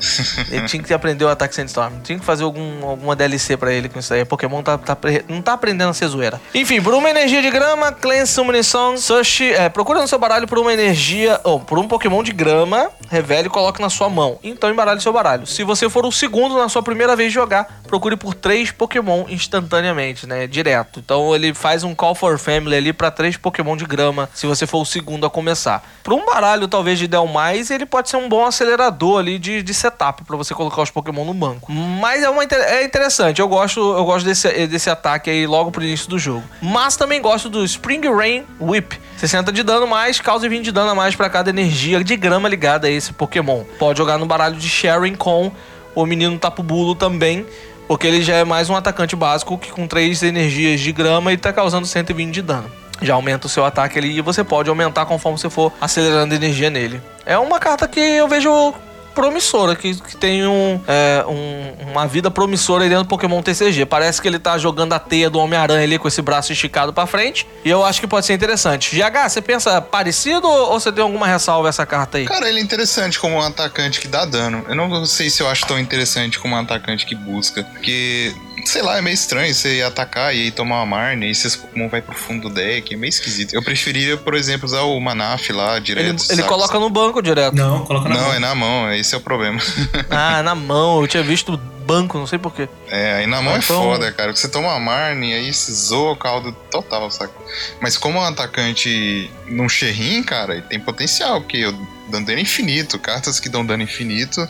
Ele tinha que aprender o ataque Sandstorm. Tinha que fazer algum, alguma DLC pra ele com isso aí. Pokémon tá, tá não tá aprendendo a ser zoeira. Enfim, por uma energia de grama, Cleanse Summoning Sushi. É, procura no seu baralho por uma energia. Ou por um Pokémon de grama, revele e coloque na sua mão. Então embaralhe seu baralho. Se você for o segundo na sua primeira vez jogar, procure por três Pokémon instantaneamente, né? Direto. Então ele faz um Call for Family ali pra três Pokémon de grama, se você for o segundo a começar. Pra um baralho, talvez, de Delmais, ele pode ser um bom acelerador ali de, de setup pra você colocar os Pokémon no banco. Mas é, uma, é interessante, eu gosto, eu gosto desse, desse ataque aí logo pro início do jogo. Mas também gosto do Spring Rain Whip. 60 de dano mais, causa 20 de dano a mais pra cada energia de grama ligada a esse Pokémon. Pode jogar no baralho de Sharing com o menino Tapu Bulo também, porque ele já é mais um atacante básico que com 3 energias de grama ele tá causando 120 de dano. Já aumenta o seu ataque ali e você pode aumentar conforme você for acelerando energia nele. É uma carta que eu vejo promissora, que, que tem um, é, um- uma vida promissora aí dentro do Pokémon TCG. Parece que ele tá jogando a teia do Homem-Aranha ali com esse braço esticado pra frente. E eu acho que pode ser interessante. GH, você pensa parecido ou você tem alguma ressalva essa carta aí? Cara, ele é interessante como um atacante que dá dano. Eu não sei se eu acho tão interessante como um atacante que busca. Porque, sei lá, é meio estranho você atacar e tomar uma Marne, e aí seus Pokémon vai pro fundo do deck. É meio esquisito. Eu preferia, por exemplo, usar o Manaf lá direto. Ele, ele coloca no banco direto. Não, coloca na Não, mão. é na mão, esse é o problema. (laughs) Ah, na mão. Eu tinha visto banco, não sei porquê. É, aí na mão é Então- foda, cara. Você toma uma Marne, aí se zoa o caldo total, saca? Mas como é um atacante num Xerrim, cara, ele tem potencial, porque eu dando dano infinito, cartas que dão dano infinito,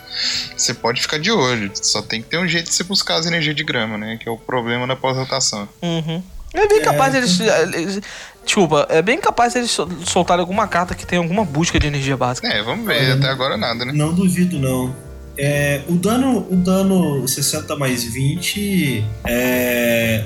você pode ficar de olho. Só tem que ter um jeito de você buscar as energias de grama, né? Que é o problema da pós-rotação. Uhum. É bem capaz eles, eles- Desculpa, é bem capaz eles sol- soltarem alguma carta que tem alguma busca de energia básica. É, vamos ver. Até agora nada, né? Não duvido, não. É, o dano o dano 60 mais 20 é,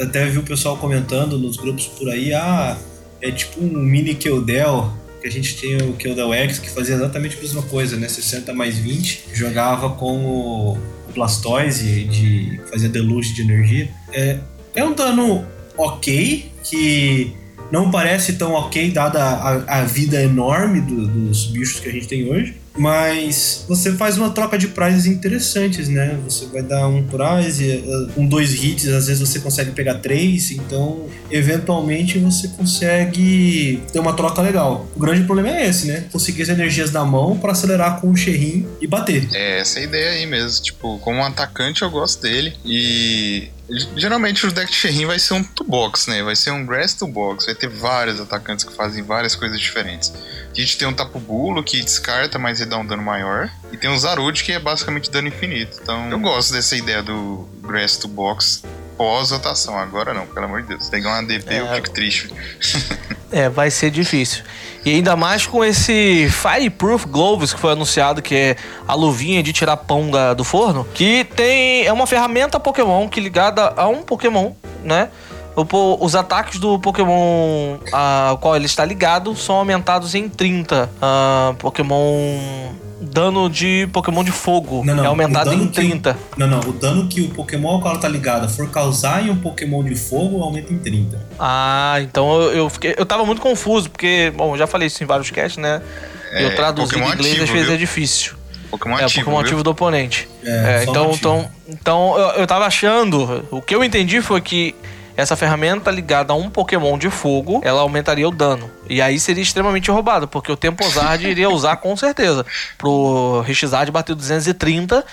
até vi o pessoal comentando nos grupos por aí ah é tipo um mini Keldel que a gente tem o Keldel X que fazia exatamente a mesma coisa né? 60 mais 20 jogava com o Blastoise de fazia deluxe de energia. É, é um dano ok que não parece tão ok dada a, a vida enorme do- dos bichos que a gente tem hoje mas você faz uma troca de prizes interessantes, né? Você vai dar um prize, eh, um dois hits, às vezes você consegue pegar três, então eventualmente você consegue ter uma troca legal. O grande problema é esse, né? Conseguir as energias da mão para acelerar com o Xerrim e bater. É, essa é a ideia aí mesmo. Tipo, como atacante eu gosto dele. E geralmente o deck de Ferrin vai ser um toolbox, né? Vai ser um grass toolbox. Vai ter vários atacantes que fazem várias coisas diferentes. A gente tem um Tapu Bulo que descarta, mas ele dá um dano maior. E tem um Zarud que é basicamente dano infinito. Então eu gosto dessa ideia do grass toolbox pós-rotação. Agora não, pelo amor de Deus. Pegar um ADP eu É. fico triste. (laughs) É, vai ser difícil. E ainda mais com esse Fireproof Gloves que foi anunciado, que é a luvinha de tirar pão da- do forno, que tem é uma ferramenta Pokémon que ligada a um Pokémon, né? Os ataques do Pokémon ao qual ele está ligado são aumentados em 30. Ah, Pokémon. Dano de Pokémon de fogo Não, não, é aumentado em que o- 30. Não, não. O dano que o Pokémon ao qual ela tá ligada for causar em um Pokémon de fogo aumenta em 30. Ah, então eu, eu fiquei. Eu tava muito confuso, porque, bom, eu já falei isso em vários casts, né? eu É, traduzir em Pokémon inglês às ativo, vezes viu? é difícil. Pokémon É, o ativo. Pokémon viu? ativo do oponente. É, É, então, ativo. então, então eu, eu tava achando. O que eu entendi foi que essa ferramenta ligada a um Pokémon de fogo, ela aumentaria o dano. E aí seria extremamente roubado, porque o Temposard iria usar com certeza. Pro Rexizard bater 230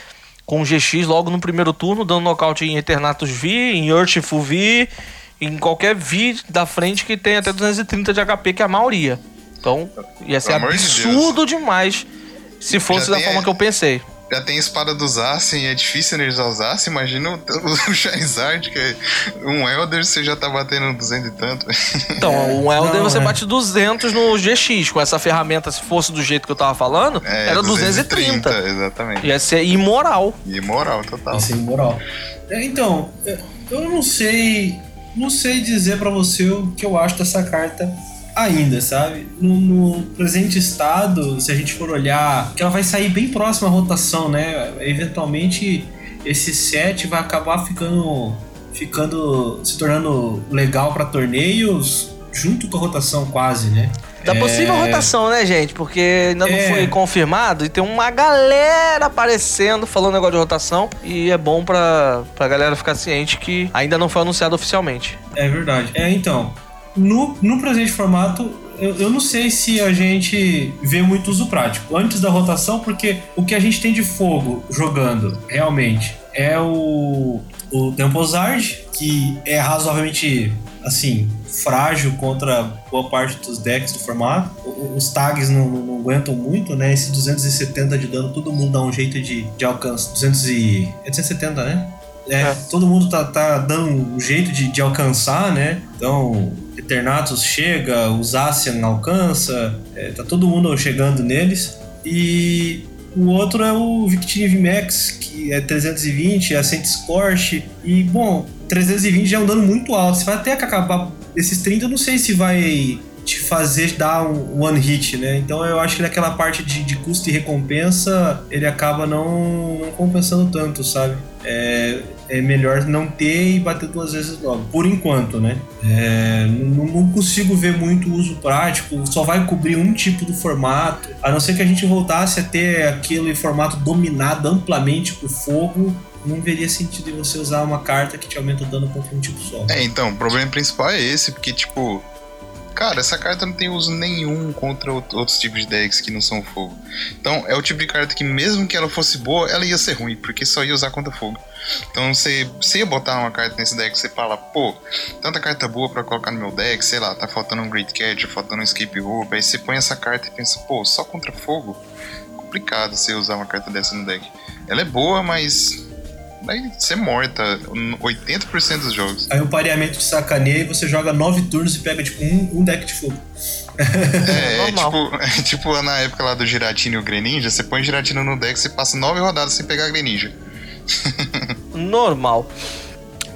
com GX logo no primeiro turno, dando nocaute em Eternatus V, em Urshifu V, em qualquer V da frente que tem até 230 de HP, que é a maioria. Então, ia ser Pelo amor de absurdo demais se fosse da forma a- que eu pensei. Já tem espada do Zacian, é difícil energizar o Zacian. Imagina o, o (laughs) Charizard, que é um Elder, você já tá batendo 200 e tanto. Então, o Elder não, você é. bate 200 no GX. Com essa ferramenta, se fosse do jeito que eu tava falando, É, era 230. Exatamente. Ia ser imoral. E moral total. Isso é imoral. É, então, é, eu não sei. Não sei dizer pra você o que eu acho dessa carta ainda, sabe? No, no presente estado, se a gente for olhar, que ela vai sair bem próxima à rotação, né? Eventualmente esse set vai acabar ficando. ficando. se tornando legal pra torneios junto com a rotação quase, né? Da É, possível rotação, né, gente? Porque ainda não É. foi confirmado e tem uma galera aparecendo falando negócio de rotação. E é bom pra, pra galera ficar ciente que ainda não foi anunciado oficialmente. É verdade. É, então, no, no presente formato, eu, eu não sei se a gente vê muito uso prático. Antes da rotação, porque o que a gente tem de fogo jogando, realmente, é o, o Temposard, que é razoavelmente, assim, frágil contra boa parte dos decks do formato. Os tags não, não- não aguentam muito, né? Esse 270 de dano, todo mundo dá um jeito de, de alcance. 200 e... É 270, né? É, É. todo mundo tá, tá dando um jeito de, de alcançar, né? Então, Eternatus chega, o Zacian alcança, é, tá todo mundo chegando neles. E o outro é o Victini VMAX, que é 320, é Ascent Scorch. E, bom, 320 já é um dano muito alto. Você vai até acabar esses 30, eu não sei se vai te fazer dar um one hit, né? Então eu acho que naquela parte de, de custo e recompensa ele acaba não, não compensando tanto, sabe? É, é melhor não ter e bater duas vezes logo, por enquanto, né? É, não, consigo ver muito uso prático, só vai cobrir um tipo do formato, a não ser que a gente voltasse a ter aquele formato dominado amplamente por fogo. Não veria sentido em você usar uma carta que te aumenta o dano contra um tipo só. É, então, o problema principal é esse, porque, tipo, Cara, essa carta não tem uso nenhum contra outros tipos de decks que não são fogo. Então, é o tipo de carta que, mesmo que ela fosse boa, ela ia ser ruim, porque só ia usar contra fogo. Então, você, você ia botar uma carta nesse deck, você fala, pô, tanta carta boa para colocar no meu deck, sei lá, tá faltando um Great Catch, faltando um Escape Rope, aí você põe essa carta e pensa, pô, só contra fogo? Complicado você usar uma carta dessa no deck. Ela é boa, mas vai ser morta 80% dos jogos. Aí o pareamento te sacaneia e você joga 9 turnos e pega tipo um, um deck de fogo. (laughs) É, é, tipo, é tipo na época lá do Giratina e o Greninja, você põe Giratina no deck e passa 9 rodadas sem pegar Greninja. Normal.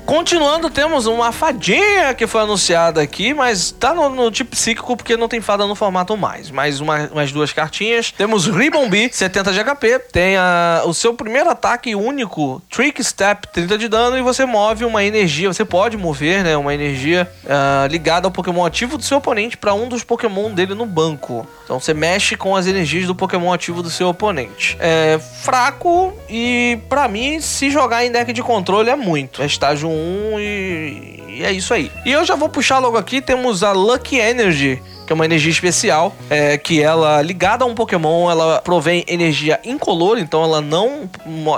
Continuando, temos uma fadinha que foi anunciada aqui, mas tá no, no tipo psíquico porque não tem fada no formato mais. Mais uma, umas duas cartinhas. Temos Ribbon Bee, 70 de HP. Tem a, o seu primeiro ataque único, Trick Step, 30 de dano. E você move uma energia, você pode mover, né? Uma energia uh, ligada ao Pokémon ativo do seu oponente para um dos Pokémon dele no banco. Então você mexe com as energias do Pokémon ativo do seu oponente. É fraco e, para mim, se jogar em deck de controle é muito. É estágio 1 e, e é isso aí. E eu já vou puxar logo aqui, temos a Lucky Energy, que é uma energia especial, é, que ela, ligada a um Pokémon, ela provém energia incolor, então ela não,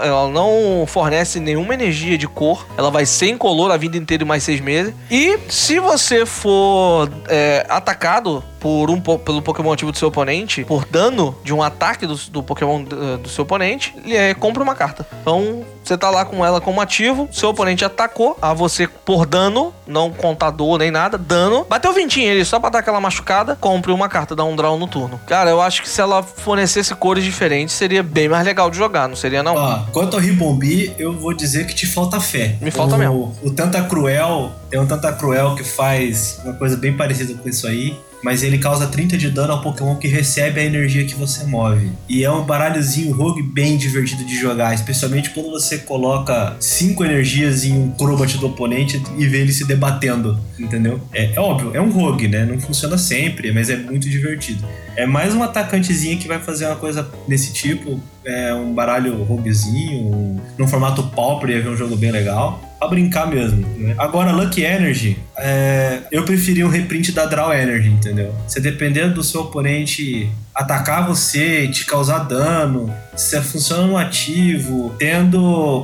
ela não fornece nenhuma energia de cor, ela vai ser incolor a vida inteira e mais seis meses. E se você for é, atacado por um, pelo Pokémon ativo do seu oponente, por dano de um ataque do, do Pokémon do, do seu oponente, ele é, compra uma carta. Então, você tá lá com ela como ativo, seu oponente atacou a você por dano, não contador nem nada, dano. Bateu 20 ele só pra dar aquela machucada, compre uma carta, dá um draw no turno. Cara, eu acho que se ela fornecesse cores diferentes, seria bem mais legal de jogar, não seria não? Ah, quanto ao Ribombi, eu vou dizer que te falta fé. Me falta o, mesmo. O Tanta Cruel, tem um Tanta Cruel que faz uma coisa bem parecida com isso aí mas ele causa 30 de dano ao Pokémon que recebe a energia que você move. E é um baralhozinho rogue bem divertido de jogar, especialmente quando você coloca 5 energias em um Crobat do oponente e vê ele se debatendo, entendeu? É, é, óbvio, é um rogue, né? Não funciona sempre, mas é muito divertido. É mais um atacantezinho que vai fazer uma coisa desse tipo, é um baralho roguezinho, um, num formato pauper, ia ver um jogo bem legal pra brincar mesmo. Né? Agora, Lucky Energy, é, eu preferi um reprint da Draw Energy, entendeu? Você dependendo do seu oponente atacar você te causar dano, se funciona no ativo, tendo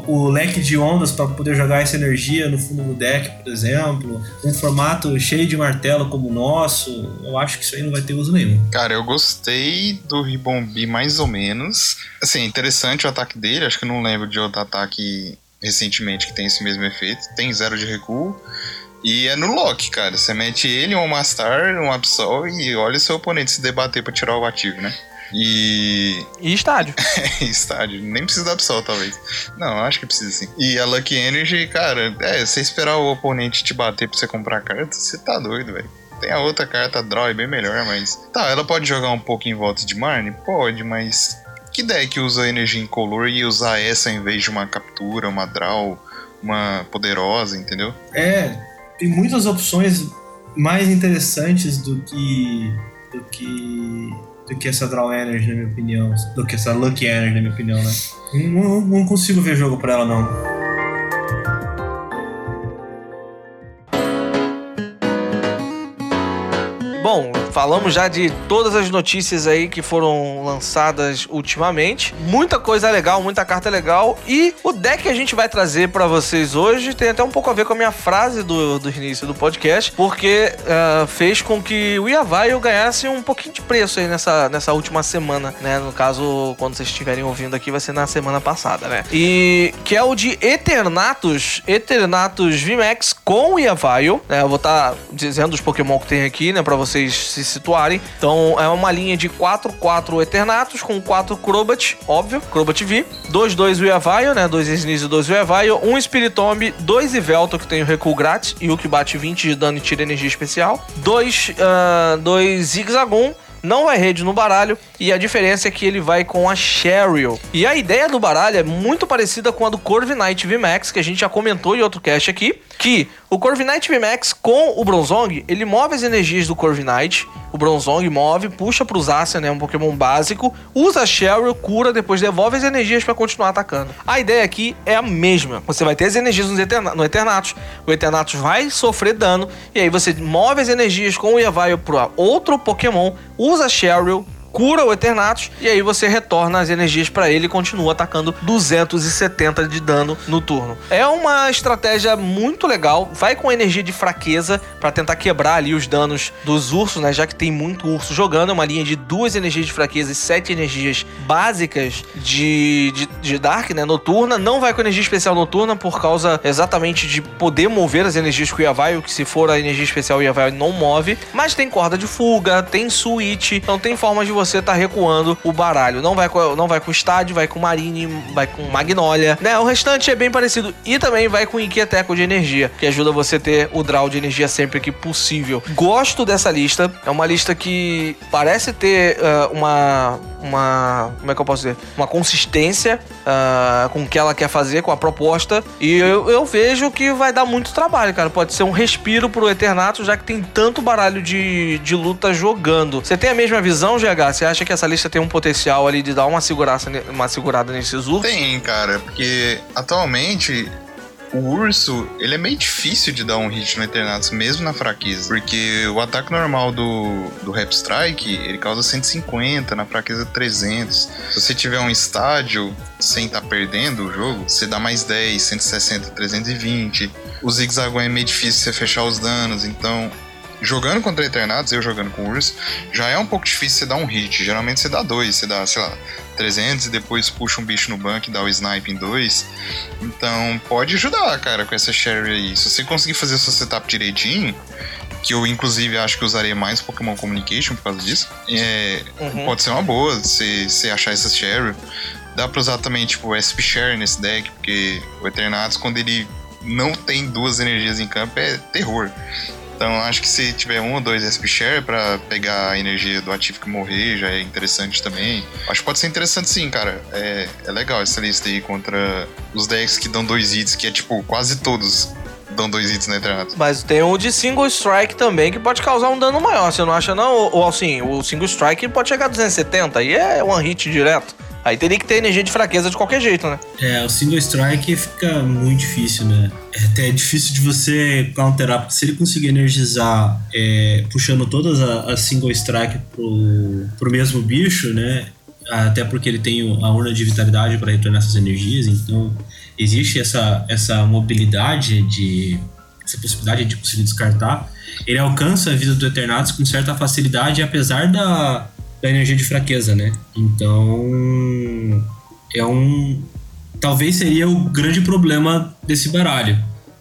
o leque de ondas para poder jogar essa energia no fundo do deck, por exemplo, um formato cheio de martelo como o nosso, eu acho que isso aí não vai ter uso nenhum. Cara, eu gostei do Ribombi mais ou menos. Assim, interessante o ataque dele, acho que não lembro de outro ataque recentemente que tem esse mesmo efeito. Tem zero de recuo. E é no lock, cara. Você mete ele, um Mastar, um Absol e olha o seu oponente se debater pra tirar o ativo, né? E. E estádio. (laughs) estádio. Nem precisa da Absol, talvez. Não, acho que precisa sim. E a Lucky Energy, cara, é, você esperar o oponente te bater pra você comprar carta, você tá doido, velho. Tem a outra carta Draw, é bem melhor, mas. Tá, ela pode jogar um pouco em volta de Marne? Pode, mas que deck usa energia incolor e usar essa em vez de uma captura, uma draw, uma poderosa, entendeu? É, tem muitas opções mais interessantes do que do que do que essa draw energy na minha opinião, do que essa lucky energy na minha opinião, né? Não, não consigo ver jogo para ela não. Bom, falamos já de todas as notícias aí que foram lançadas ultimamente. Muita coisa legal, muita carta legal. E o deck que a gente vai trazer para vocês hoje tem até um pouco a ver com a minha frase do, do início do podcast, porque uh, fez com que o Yavaio ganhasse um pouquinho de preço aí nessa, nessa última semana, né? No caso, quando vocês estiverem ouvindo aqui, vai ser na semana passada, né? E que é o de Eternatus, Eternatus VMAX com o Yavaio. Né? Eu vou estar tá dizendo os Pokémon que tem aqui, né, pra vocês vocês situarem. Então é uma linha de 4 4 Eternatus com 4 Crobat, óbvio, Crobat V, 2 2 Weavile, né, 2 Sneeze e 2 Weavile, 1 um Spiritomb, 2 Ivelto que tem o recuo grátis e o que bate 20 de dano e tira energia especial, 2 uh, 2 Zigzagoon não vai rede no baralho e a diferença é que ele vai com a Cheryl. E a ideia do baralho é muito parecida com a do Corviknight VMAX, que a gente já comentou em outro cast aqui, que o Corviknight VMAX com o Bronzong, ele move as energias do Corviknight, o Bronzong move, puxa pro Zacian, né, um Pokémon básico, usa a Cheryl, cura, depois devolve as energias para continuar atacando. A ideia aqui é a mesma. Você vai ter as energias no, no Eternatus, o Eternatus vai sofrer dano, e aí você move as energias com o Evaio para outro Pokémon, usa a Cheryl, cura o Eternatus e aí você retorna as energias para ele e continua atacando 270 de dano no turno. É uma estratégia muito legal, vai com energia de fraqueza para tentar quebrar ali os danos dos ursos, né? Já que tem muito urso jogando, é uma linha de duas energias de fraqueza e sete energias básicas de, de, de Dark, né? Noturna. Não vai com energia especial noturna por causa exatamente de poder mover as energias com o Yavai, que se for a energia especial o não move. Mas tem corda de fuga, tem switch, então tem formas de você tá recuando o baralho. Não vai com, não vai com estádio, vai com Marine, vai com Magnolia, né? O restante é bem parecido e também vai com Inquieteco de energia, que ajuda você a ter o draw de energia sempre que possível. Gosto dessa lista, é uma lista que parece ter uh, uma uma como é que eu posso dizer? Uma consistência uh, com o que ela quer fazer, com a proposta. E eu, eu, vejo que vai dar muito trabalho, cara. Pode ser um respiro pro Eternato, já que tem tanto baralho de, de luta jogando. Você tem a mesma visão, GH? Você acha que essa lista tem um potencial ali de dar uma, uma segurada nesses ursos? Tem, cara, porque atualmente o urso, ele é meio difícil de dar um hit no Eternatus, mesmo na fraqueza. Porque o ataque normal do, do Rap Strike, ele causa 150, na fraqueza 300. Se você tiver um estádio sem estar tá perdendo o jogo, você dá mais 10, 160, 320. O Zigzagoon é meio difícil você fechar os danos, então jogando contra Eternados, eu jogando com Urso, já é um pouco difícil você dar um hit. Geralmente você dá dois, você dá, sei lá, 300 e depois puxa um bicho no banco e dá o snipe em dois. Então pode ajudar, cara, com essa Sherry aí. Se você conseguir fazer seu setup direitinho, que eu inclusive acho que usaria mais Pokémon Communication por causa disso, é, uhum. pode ser uma boa se você achar essa Sherry. Dá pra usar também, tipo, SP Share nesse deck, porque o Eternatus, quando ele não tem duas energias em campo, é terror. Então acho que se tiver um ou dois SP Share pra pegar a energia do ativo que morrer, já é interessante também. Acho que pode ser interessante sim, cara. É, é legal essa lista aí contra os decks que dão dois hits, que é tipo quase todos dão dois hits na entrada. Mas tem o de single strike também que pode causar um dano maior, você não acha não? Ou assim, o single strike pode chegar a 270 e é one hit direto. Aí teria que ter energia de fraqueza de qualquer jeito, né? É, o single strike fica muito difícil, né? É até difícil de você counterar, porque se ele conseguir energizar é, puxando todas as single strike pro, pro mesmo bicho, né? Até porque ele tem a urna de vitalidade para retornar essas energias, então existe essa, essa mobilidade de. essa possibilidade de conseguir descartar. Ele alcança a vida do Eternatus com certa facilidade, apesar da da energia de fraqueza, né? Então é um talvez seria o grande problema desse baralho,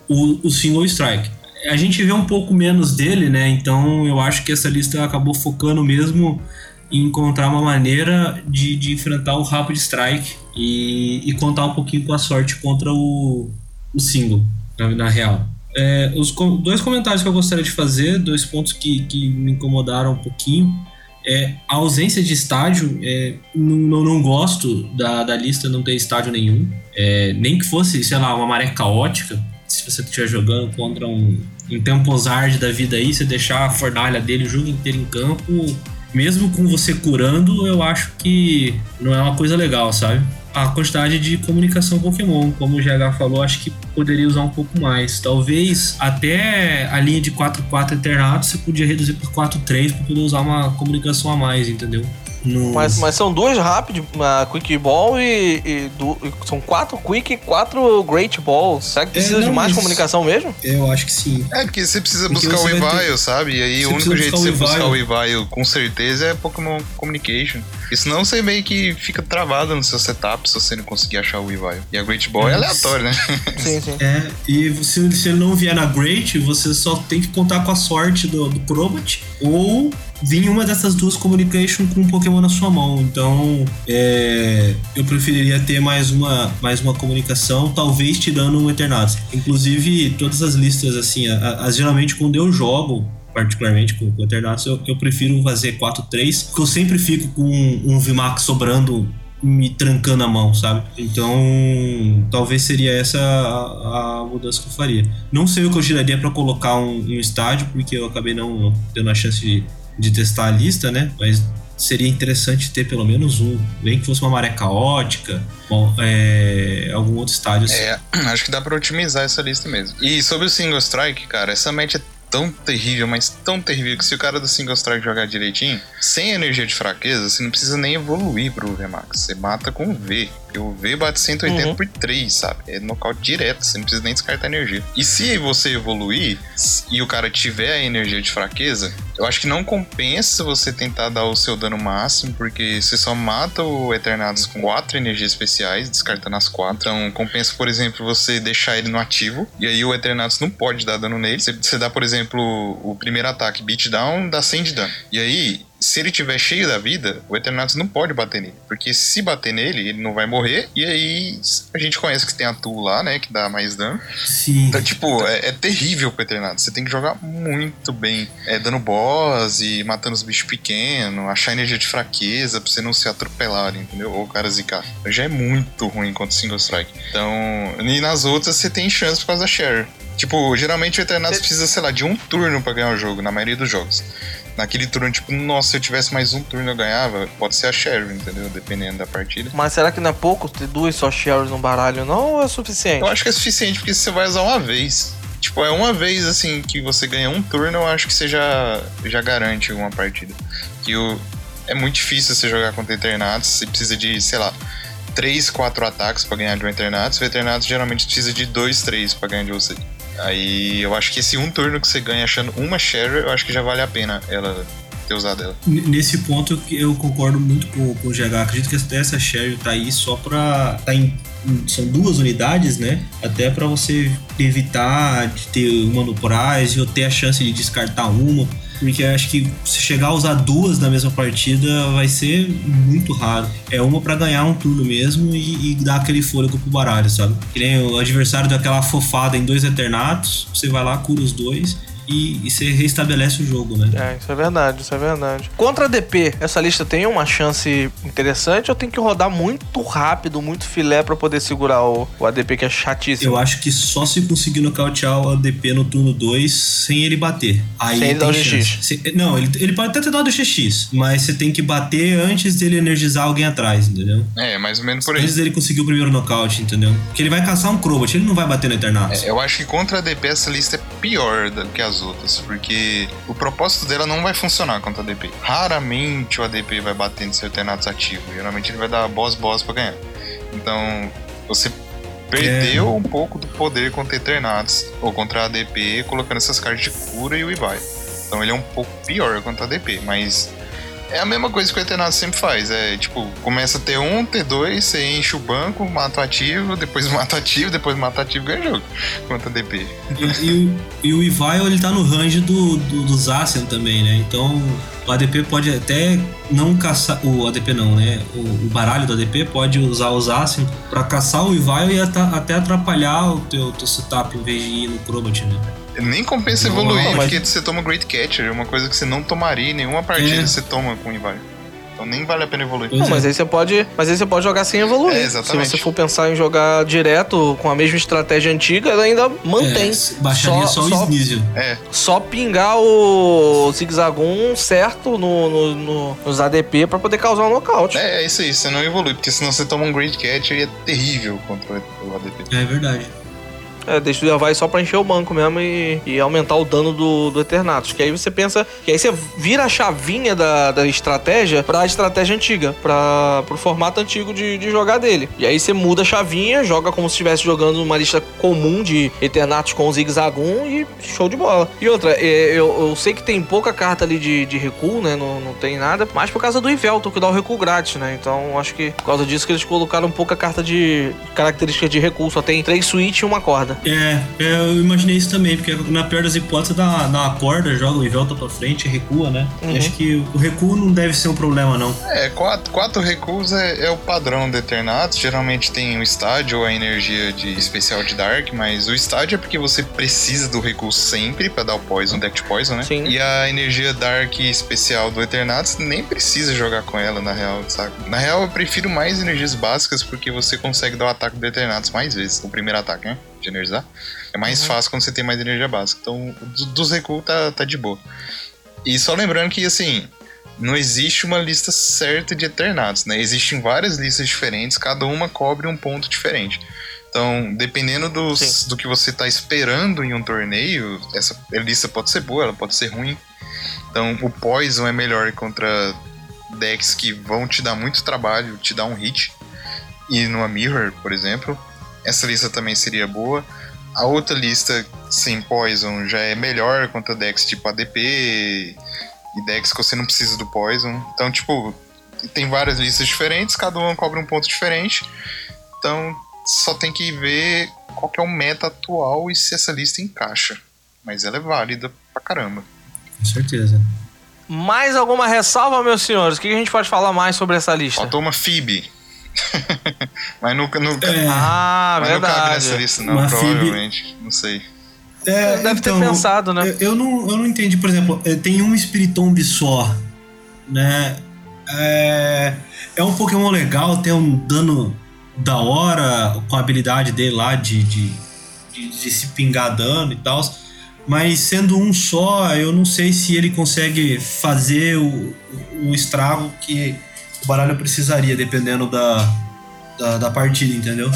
o, o single strike. A gente vê um pouco menos dele, né? Então eu acho que essa lista acabou focando mesmo em encontrar uma maneira de, de enfrentar o rapid strike e, e, contar um pouquinho com a sorte contra o, o single, na, na real. É, os dois comentários que eu gostaria de fazer, dois pontos que, que me incomodaram um pouquinho. É, a ausência de estádio, é, não, não gosto da, da lista não ter estádio nenhum. É, nem que fosse, sei lá, uma maré caótica. Se você estiver jogando contra um, um Temposard da vida aí, você deixar a fornalha dele o jogo inteiro em campo, mesmo com você curando, eu acho que não é uma coisa legal, sabe? A quantidade de comunicação Pokémon. Como o GH falou, acho que poderia usar um pouco mais. Talvez até a linha de 4-4 Eternato você podia reduzir por 4-3 para poder usar uma comunicação a mais, entendeu? No... Mas, mas são duas rápidas, uma Quick Ball e, e do, são quatro Quick e quatro Great Balls. Será que precisa é, não, de mais comunicação mesmo? Eu acho que sim. É, porque você precisa porque buscar você o Evile, ter... sabe? E aí você o único jeito de você buscar o Evile com certeza é Pokémon Communication. Porque senão você meio que fica travado no seu setup se você não conseguir achar o Evil. E a Great Ball é aleatório, né? (laughs) Sim, sim. É, e se, se ele não vier na Great, você só tem que contar com a sorte do, do Crobat ou vir uma dessas duas Communication com um Pokémon na sua mão. Então, é, eu preferiria ter mais uma, mais uma comunicação, talvez tirando um Eternatus. Inclusive, todas as listas, assim, a- a- as, geralmente quando eu jogo, particularmente com, o Eternatus, eu, eu prefiro fazer 4-3, porque eu sempre fico com um, VMAX sobrando me trancando a mão, sabe? Então, talvez seria essa a, a mudança que eu faria. Não sei o que eu tiraria pra colocar um, um estádio, porque eu acabei não tendo a chance de, de testar a lista, né? Mas seria interessante ter pelo menos um, nem que fosse uma maré caótica, bom, é, algum outro estádio. assim. É, (clears throat) acho que dá pra otimizar essa lista mesmo. E sobre o Single Strike, cara, essa match é tão terrível, mas tão terrível que se o cara do Single Strike jogar direitinho, sem energia de fraqueza, você não precisa nem evoluir pro VMAX. Você mata com V. O V bate 180 Uhum. por 3, sabe? É nocaute direto, você não precisa nem descartar energia. E se você evoluir e o cara tiver a energia de fraqueza, eu acho que não compensa você tentar dar o seu dano máximo, porque você só mata o Eternatus com quatro energias especiais, descartando as quatro. Então compensa, por exemplo, você deixar ele no ativo, e aí o Eternatus não pode dar dano nele. Você, você dá, por exemplo, o primeiro ataque, beatdown, dá 100 de dano. E aí, se ele tiver cheio da vida, o Eternatus não pode bater nele. Porque se bater nele, ele não vai morrer. E aí, a gente conhece que tem a Tool lá, né? Que dá mais dano. Sim. Então, tipo, é, é terrível pro Eternatus. Você tem que jogar muito bem. É, dando boss e matando os bichos pequenos, achar energia de fraqueza pra você não ser atropelado, entendeu? Ou o cara zicar. Já é muito ruim contra o Single Strike. Então, e nas outras você tem chance por causa da Share. Tipo, geralmente o Eternatus precisa, sei lá, de um turno pra ganhar o jogo, na maioria dos jogos. Naquele turno, tipo, nossa, se eu tivesse mais um turno eu ganhava, pode ser a Share, entendeu? Dependendo da partida. Mas será que não é pouco ter duas só Sherrys no baralho, não? Ou é suficiente? Eu acho que é suficiente porque você vai usar uma vez. Tipo, é uma vez assim que você ganha um turno, eu acho que você já, já garante uma partida. Que o, é muito difícil você jogar contra Eternatus, você precisa de, sei lá, 3, 4 ataques pra ganhar de um Eternatus. O Eternatus geralmente precisa de 2, 3 pra ganhar de você. Aí eu acho que esse um turno que você ganha achando uma Share, eu acho que já vale a pena ela ter usado ela. Nesse ponto eu concordo muito com, com o GH. Acredito que até essa Sherry tá aí só pra. Tá em, são duas unidades, né? Até pra você evitar de ter uma no prize ou ter a chance de descartar uma. Porque acho que se chegar a usar duas na mesma partida vai ser muito raro. É uma pra ganhar um turno mesmo e, e dar aquele fôlego pro baralho, sabe? Que nem o adversário deu aquela fofada em dois Eternatos, você vai lá, cura os dois e, e você restabelece o jogo, né? É, isso é verdade, isso é verdade. Contra a DP, essa lista tem uma chance interessante ou tem que rodar muito rápido, muito filé pra poder segurar o, o ADP que é chatíssimo? Eu acho que só se conseguir nocautear o ADP no turno 2 sem ele bater. Aí Sem ele tem dar o. GX. Se- não, ele, ele pode até ter dado o GX, mas você tem que bater antes dele energizar alguém atrás, entendeu? É, mais ou menos por aí. Antes dele conseguir o primeiro nocaute, entendeu? Porque ele vai caçar um Crobat, ele não vai bater no Eternatus. É, eu acho que contra a DP essa lista é pior do que as outras, porque o propósito dela não vai funcionar contra a DP. Raramente o ADP vai bater no seu Eternatus ativo, geralmente ele vai dar boss-boss pra ganhar. Então, você perdeu um pouco do poder contra Eternatus, ou contra a ADP, colocando essas cartas de cura e o Ibai. Então ele é um pouco pior contra a ADP, mas é a mesma coisa que o Eternatus sempre faz. É tipo, começa T1, T2, você enche o banco, mata o ativo, depois (laughs) mata o ativo, depois mata o ativo ganha o jogo contra a DP. E, e o- e o Ivaio, ele tá no range do, do, do Zacian também, né? Então o ADP pode até não caçar. O ADP não, né? O, o baralho do ADP pode usar o Zacian pra caçar o Ivaio e até atrapalhar o teu, teu setup em vez de ir no Crobat, né? Nem compensa Não, evoluir, mas- porque você toma Great Catcher, é uma coisa que você não tomaria em nenhuma partida É. você toma com o Ibai. Então nem vale a pena evoluir. Não, é. mas aí você pode, mas aí você pode jogar sem evoluir. É, exatamente. Se você for pensar em jogar direto com a mesma estratégia antiga, ela ainda mantém. É, baixaria só, só, o Sneasel. É, só pingar o zigzagum certo no, no- no- nos ADP pra poder causar um nocaute. é, é isso aí, você não evolui, porque senão você toma um Great Catcher e é terrível contra o ADP. É verdade. É, deixa o Levi só pra encher o banco mesmo e, e aumentar o dano do, do Eternatus. Que aí você pensa. Que aí você vira a chavinha da, da estratégia pra estratégia antiga, pra, pro formato antigo de, de jogar dele. E aí você muda a chavinha, joga como se estivesse jogando uma lista comum de Eternatus com Zigzagoon e show de bola. E outra, é, eu, eu sei que tem pouca carta ali de, de recuo, né? Não, não tem nada, mas por causa do Ivelto, que dá o recuo grátis, né? Então acho que por causa disso que eles colocaram pouca carta de característica de recuo. Só tem três switch e uma corda. É, eu imaginei isso também, porque na pior das hipóteses dá, dá uma corda, joga o Ivelto pra frente, recua, né? Uhum. E acho que o recuo não deve ser um problema, não. É, quatro, quatro recuos é, é o padrão do Eternatus. Geralmente tem o estádio ou a energia de especial de Dark, mas o estádio é porque você precisa do recuo sempre pra dar o Poison, deck de Poison, né? Sim. E a energia Dark especial do Eternatus nem precisa jogar com ela, na real, sabe? Na real, eu prefiro mais energias básicas porque você consegue dar o ataque do Eternatus mais vezes. O primeiro ataque, né? De energizar. É mais fácil quando você tem mais energia básica. Então, do- dos recuos tá, tá de boa. E só lembrando que, assim, não existe uma lista certa de Eternatus, né? Existem várias listas diferentes, cada uma cobre um ponto diferente. Então, dependendo dos, Sim. do que você tá esperando em um torneio, essa lista pode ser boa, ela pode ser ruim. Então, o Poison é melhor contra decks que vão te dar muito trabalho, te dar um hit. E numa Mirror, por exemplo, essa lista também seria boa. A outra lista sem Poison já é melhor contra decks tipo ADP e decks que você não precisa do Poison. Então, tipo, tem várias listas diferentes, cada uma cobra um ponto diferente. Então, só tem que ver qual que é o meta atual e se essa lista encaixa. Mas ela é válida pra caramba. Com certeza. Mais alguma ressalva, meus senhores? O que a gente pode falar mais sobre essa lista? Faltou uma Phoebe. (laughs) mas nunca, nunca, É, Ah, mas não cabe verdade. nessa lista, não, Uma provavelmente. Não sei. é, Deve então, ter pensado, né? Eu, eu não, eu não entendi, por exemplo, eh, tem um Spiritomb só, né? É, é um Pokémon legal, tem um dano da hora com a habilidade dele lá de, de, de, de se pingar dano e tal. Mas sendo um só, eu não sei se ele consegue fazer o, o estrago que o baralho precisaria, dependendo da, da, da partida, entendeu?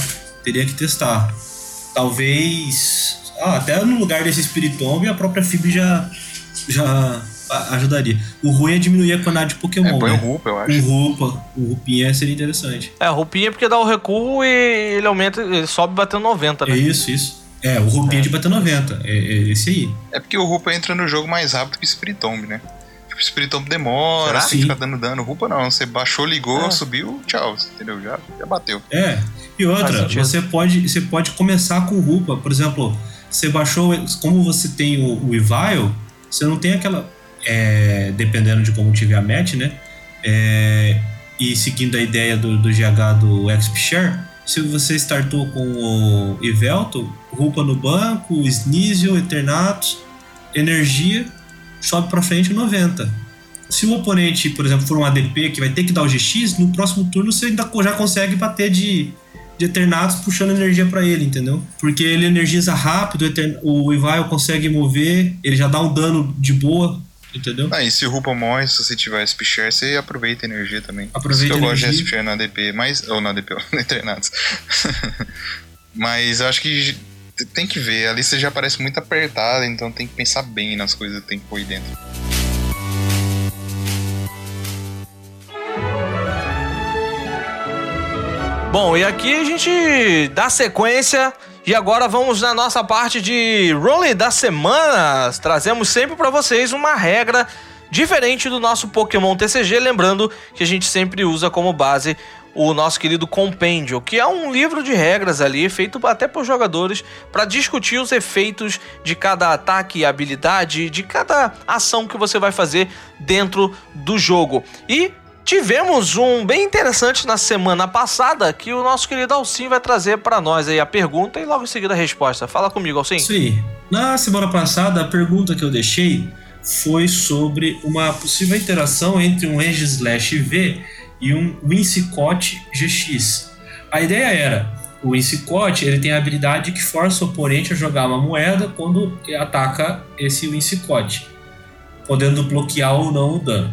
Teria que testar. Talvez. Ah, até no lugar desse Spiritomb, a própria Fib já, já ajudaria. O ruim é diminuir a quantidade de É, Pokémon. põe o né? Rupa, eu O acho. Rupa, o Rupinha seria interessante. É, roupinha porque dá o recuo e ele aumenta, ele sobe batendo 90, né? Isso, isso. É, o Rupinha de bater 90. É, é esse aí. É porque o Rupa entra no jogo mais rápido que o Spiritomb, né? O Spiritomb demora, Será? você que Sim. ficar dando dano. Rupa não, você baixou, ligou, É. subiu, tchau, entendeu? Já, já bateu. É. E outra, você pode, você pode começar com Rupa. Por exemplo, você baixou. Como você tem o, o Evile, você não tem aquela. é, dependendo de como tiver a match, né? É, e seguindo a ideia do, do GH do XP Share, se você startou com o Ivelto, Rupa no banco, Sneasel, Eternatus, energia, sobe pra frente 90. Se o oponente, por exemplo, for um ADP que vai ter que dar o GX, no próximo turno você ainda já consegue bater de, de Eternatus puxando energia pra ele, entendeu? Porque ele energiza rápido, o Etern- o Evile consegue mover, ele já dá um dano de boa, entendeu? Ah, e se o Rupa morre, se você tiver SP Share, você aproveita a energia também. Aproveita isso que eu gosto de energia. SP Share na ADP, mas, ou na ADP, (laughs) ou na Eternatus. (laughs) mas acho que tem que ver, a lista já parece muito apertada, então tem que pensar bem nas coisas que tem que pôr dentro. Bom, e aqui a gente dá sequência e agora vamos na nossa parte de Rolling das Semanas. Trazemos sempre pra vocês uma regra diferente do nosso Pokémon TCG, lembrando que a gente sempre usa como base o nosso querido compêndio, que é um livro de regras ali feito até por jogadores para discutir os efeitos de cada ataque e habilidade, de cada ação que você vai fazer dentro do jogo. E Tivemos um bem interessante na semana passada que o nosso querido Alcim vai trazer para nós aí a pergunta e logo em seguida a resposta. Fala comigo, Alcim. Aí. Na semana passada, a pergunta que eu deixei foi sobre uma possível interação entre um Aegislash V e um Winscott GX. A ideia era, o Winscott ele tem a habilidade que força o oponente a jogar uma moeda quando ataca esse Winscott, podendo bloquear ou não o dano.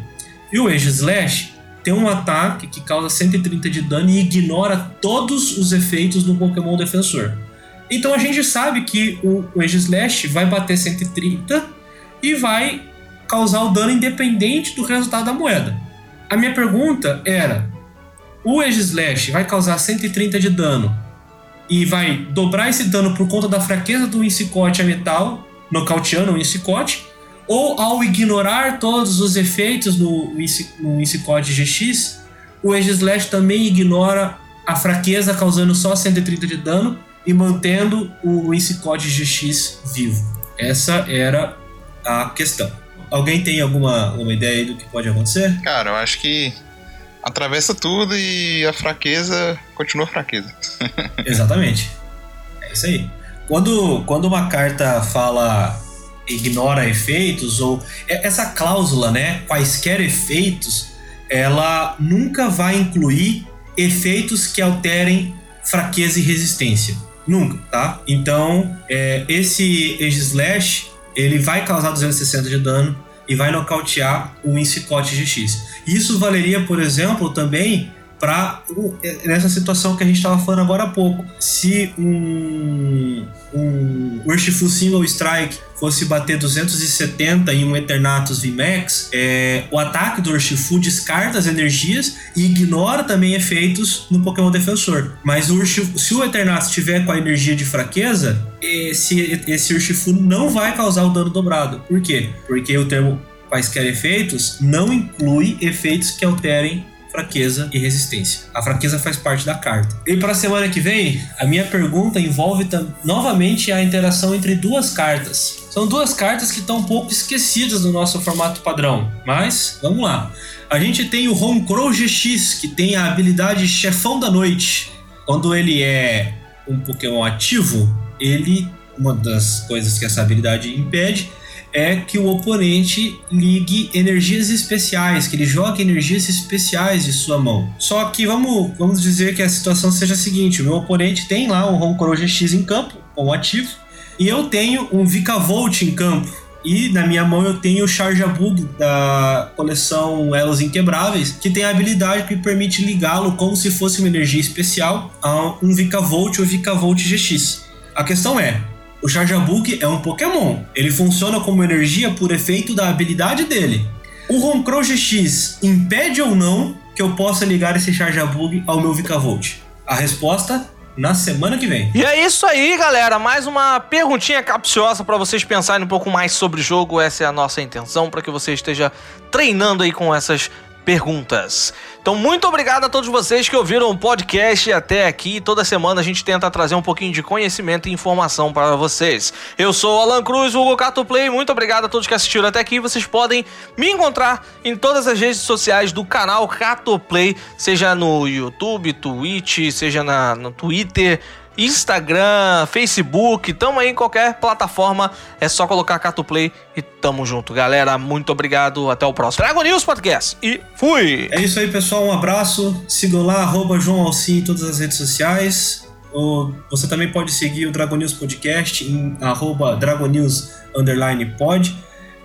E o Aegislash tem um ataque que causa 130 de dano e ignora todos os efeitos do Pokémon defensor. Então a gente sabe que o, o Aegislash vai bater 130 e vai causar o dano independente do resultado da moeda. A minha pergunta era: o Aegislash vai causar 130 de dano e vai dobrar esse dano por conta da fraqueza do Insicote a metal, nocauteando o Insicote, ou ao ignorar todos os efeitos no, Insicote GX, o Aegislash também ignora a fraqueza causando só 130 de dano e mantendo o Insicode GX vivo. Essa era a questão. Alguém tem alguma, alguma ideia do que pode acontecer? Cara, eu acho que atravessa tudo e a fraqueza continua fraqueza. (laughs) Exatamente. É isso aí. Quando, quando uma carta fala ignora efeitos, ou é, essa cláusula, né? Quaisquer efeitos, ela nunca vai incluir efeitos que alterem fraqueza e resistência. Nunca, tá? Então, é, esse Age Slash, ele vai causar 260 de dano e vai nocautear o Incicote GX. Isso valeria, por exemplo, também para nessa situação que a gente estava falando agora há pouco. Se um, um Urshifu Single Strike fosse bater 270 em um Eternatus VMAX, é, o ataque do Urshifu descarta as energias e ignora também efeitos no Pokémon Defensor. Mas o Urshifu, se o Eternatus tiver com a energia de fraqueza, esse, esse Urshifu não vai causar o dano dobrado. Por quê? Porque o termo quaisquer efeitos não inclui efeitos que alterem fraqueza e resistência. A fraqueza faz parte da carta. E para a semana que vem, a minha pergunta envolve novamente a interação entre duas cartas. São duas cartas que estão um pouco esquecidas no nosso formato padrão, mas vamos lá. A gente tem o Crow GX, que tem a habilidade Chefão da Noite. Quando ele é um Pokémon ativo, ele uma das coisas que essa habilidade impede é que o oponente ligue energias especiais, que ele jogue energias especiais de sua mão. Só que vamos, vamos dizer que a situação seja a seguinte: o meu oponente tem lá um Roncro GX em campo, ou ativo, e eu tenho um Vikavolt em campo. E na minha mão eu tenho o Charge Bug da coleção Elos Inquebráveis, que tem a habilidade que permite ligá-lo como se fosse uma energia especial a um Vikavolt ou Vikavolt GX. A questão é, o Charjabug é um Pokémon. Ele funciona como energia por efeito da habilidade dele. O Roncrow GX impede ou não que eu possa ligar esse Charjabug ao meu Vikavolt? A resposta na semana que vem. E é isso aí, galera. Mais uma perguntinha capciosa para vocês pensarem um pouco mais sobre o jogo. Essa é a nossa intenção para que você esteja treinando aí com essas perguntas. Então, muito obrigado a todos vocês que ouviram o podcast até aqui. Toda semana a gente tenta trazer um pouquinho de conhecimento e informação para vocês. Eu sou o Alan Cruz, o Hugo Cato Play. Muito obrigado a todos que assistiram até aqui. Vocês podem me encontrar em todas as redes sociais do canal Cato Play, seja no YouTube, Twitch, seja na, no Twitter. Instagram, Facebook, tamo aí em qualquer plataforma. É só colocar Cato Play e tamo junto, galera. Muito obrigado. Até o próximo Dragon News Podcast. E fui! É isso aí, pessoal. Um abraço. Sigam lá, arroba João Alcim em todas as redes sociais. Você também pode seguir o Dragon News Podcast em arroba Dragon News pod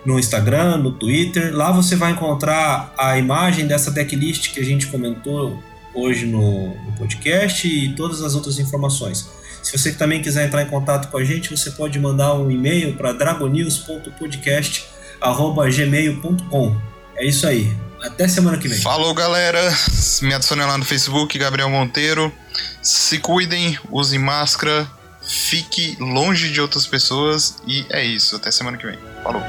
no Instagram, no Twitter. Lá você vai encontrar a imagem dessa decklist que a gente comentou hoje no, no podcast e todas as outras informações. Se você também quiser entrar em contato com a gente, você pode mandar um e-mail para dragonews.podcast.gmail.com. É isso aí. Até semana que vem. Falou, galera. Me adicione lá no Facebook, Gabriel Monteiro. Se cuidem, usem máscara, fique longe de outras pessoas e é isso. Até semana que vem. Falou.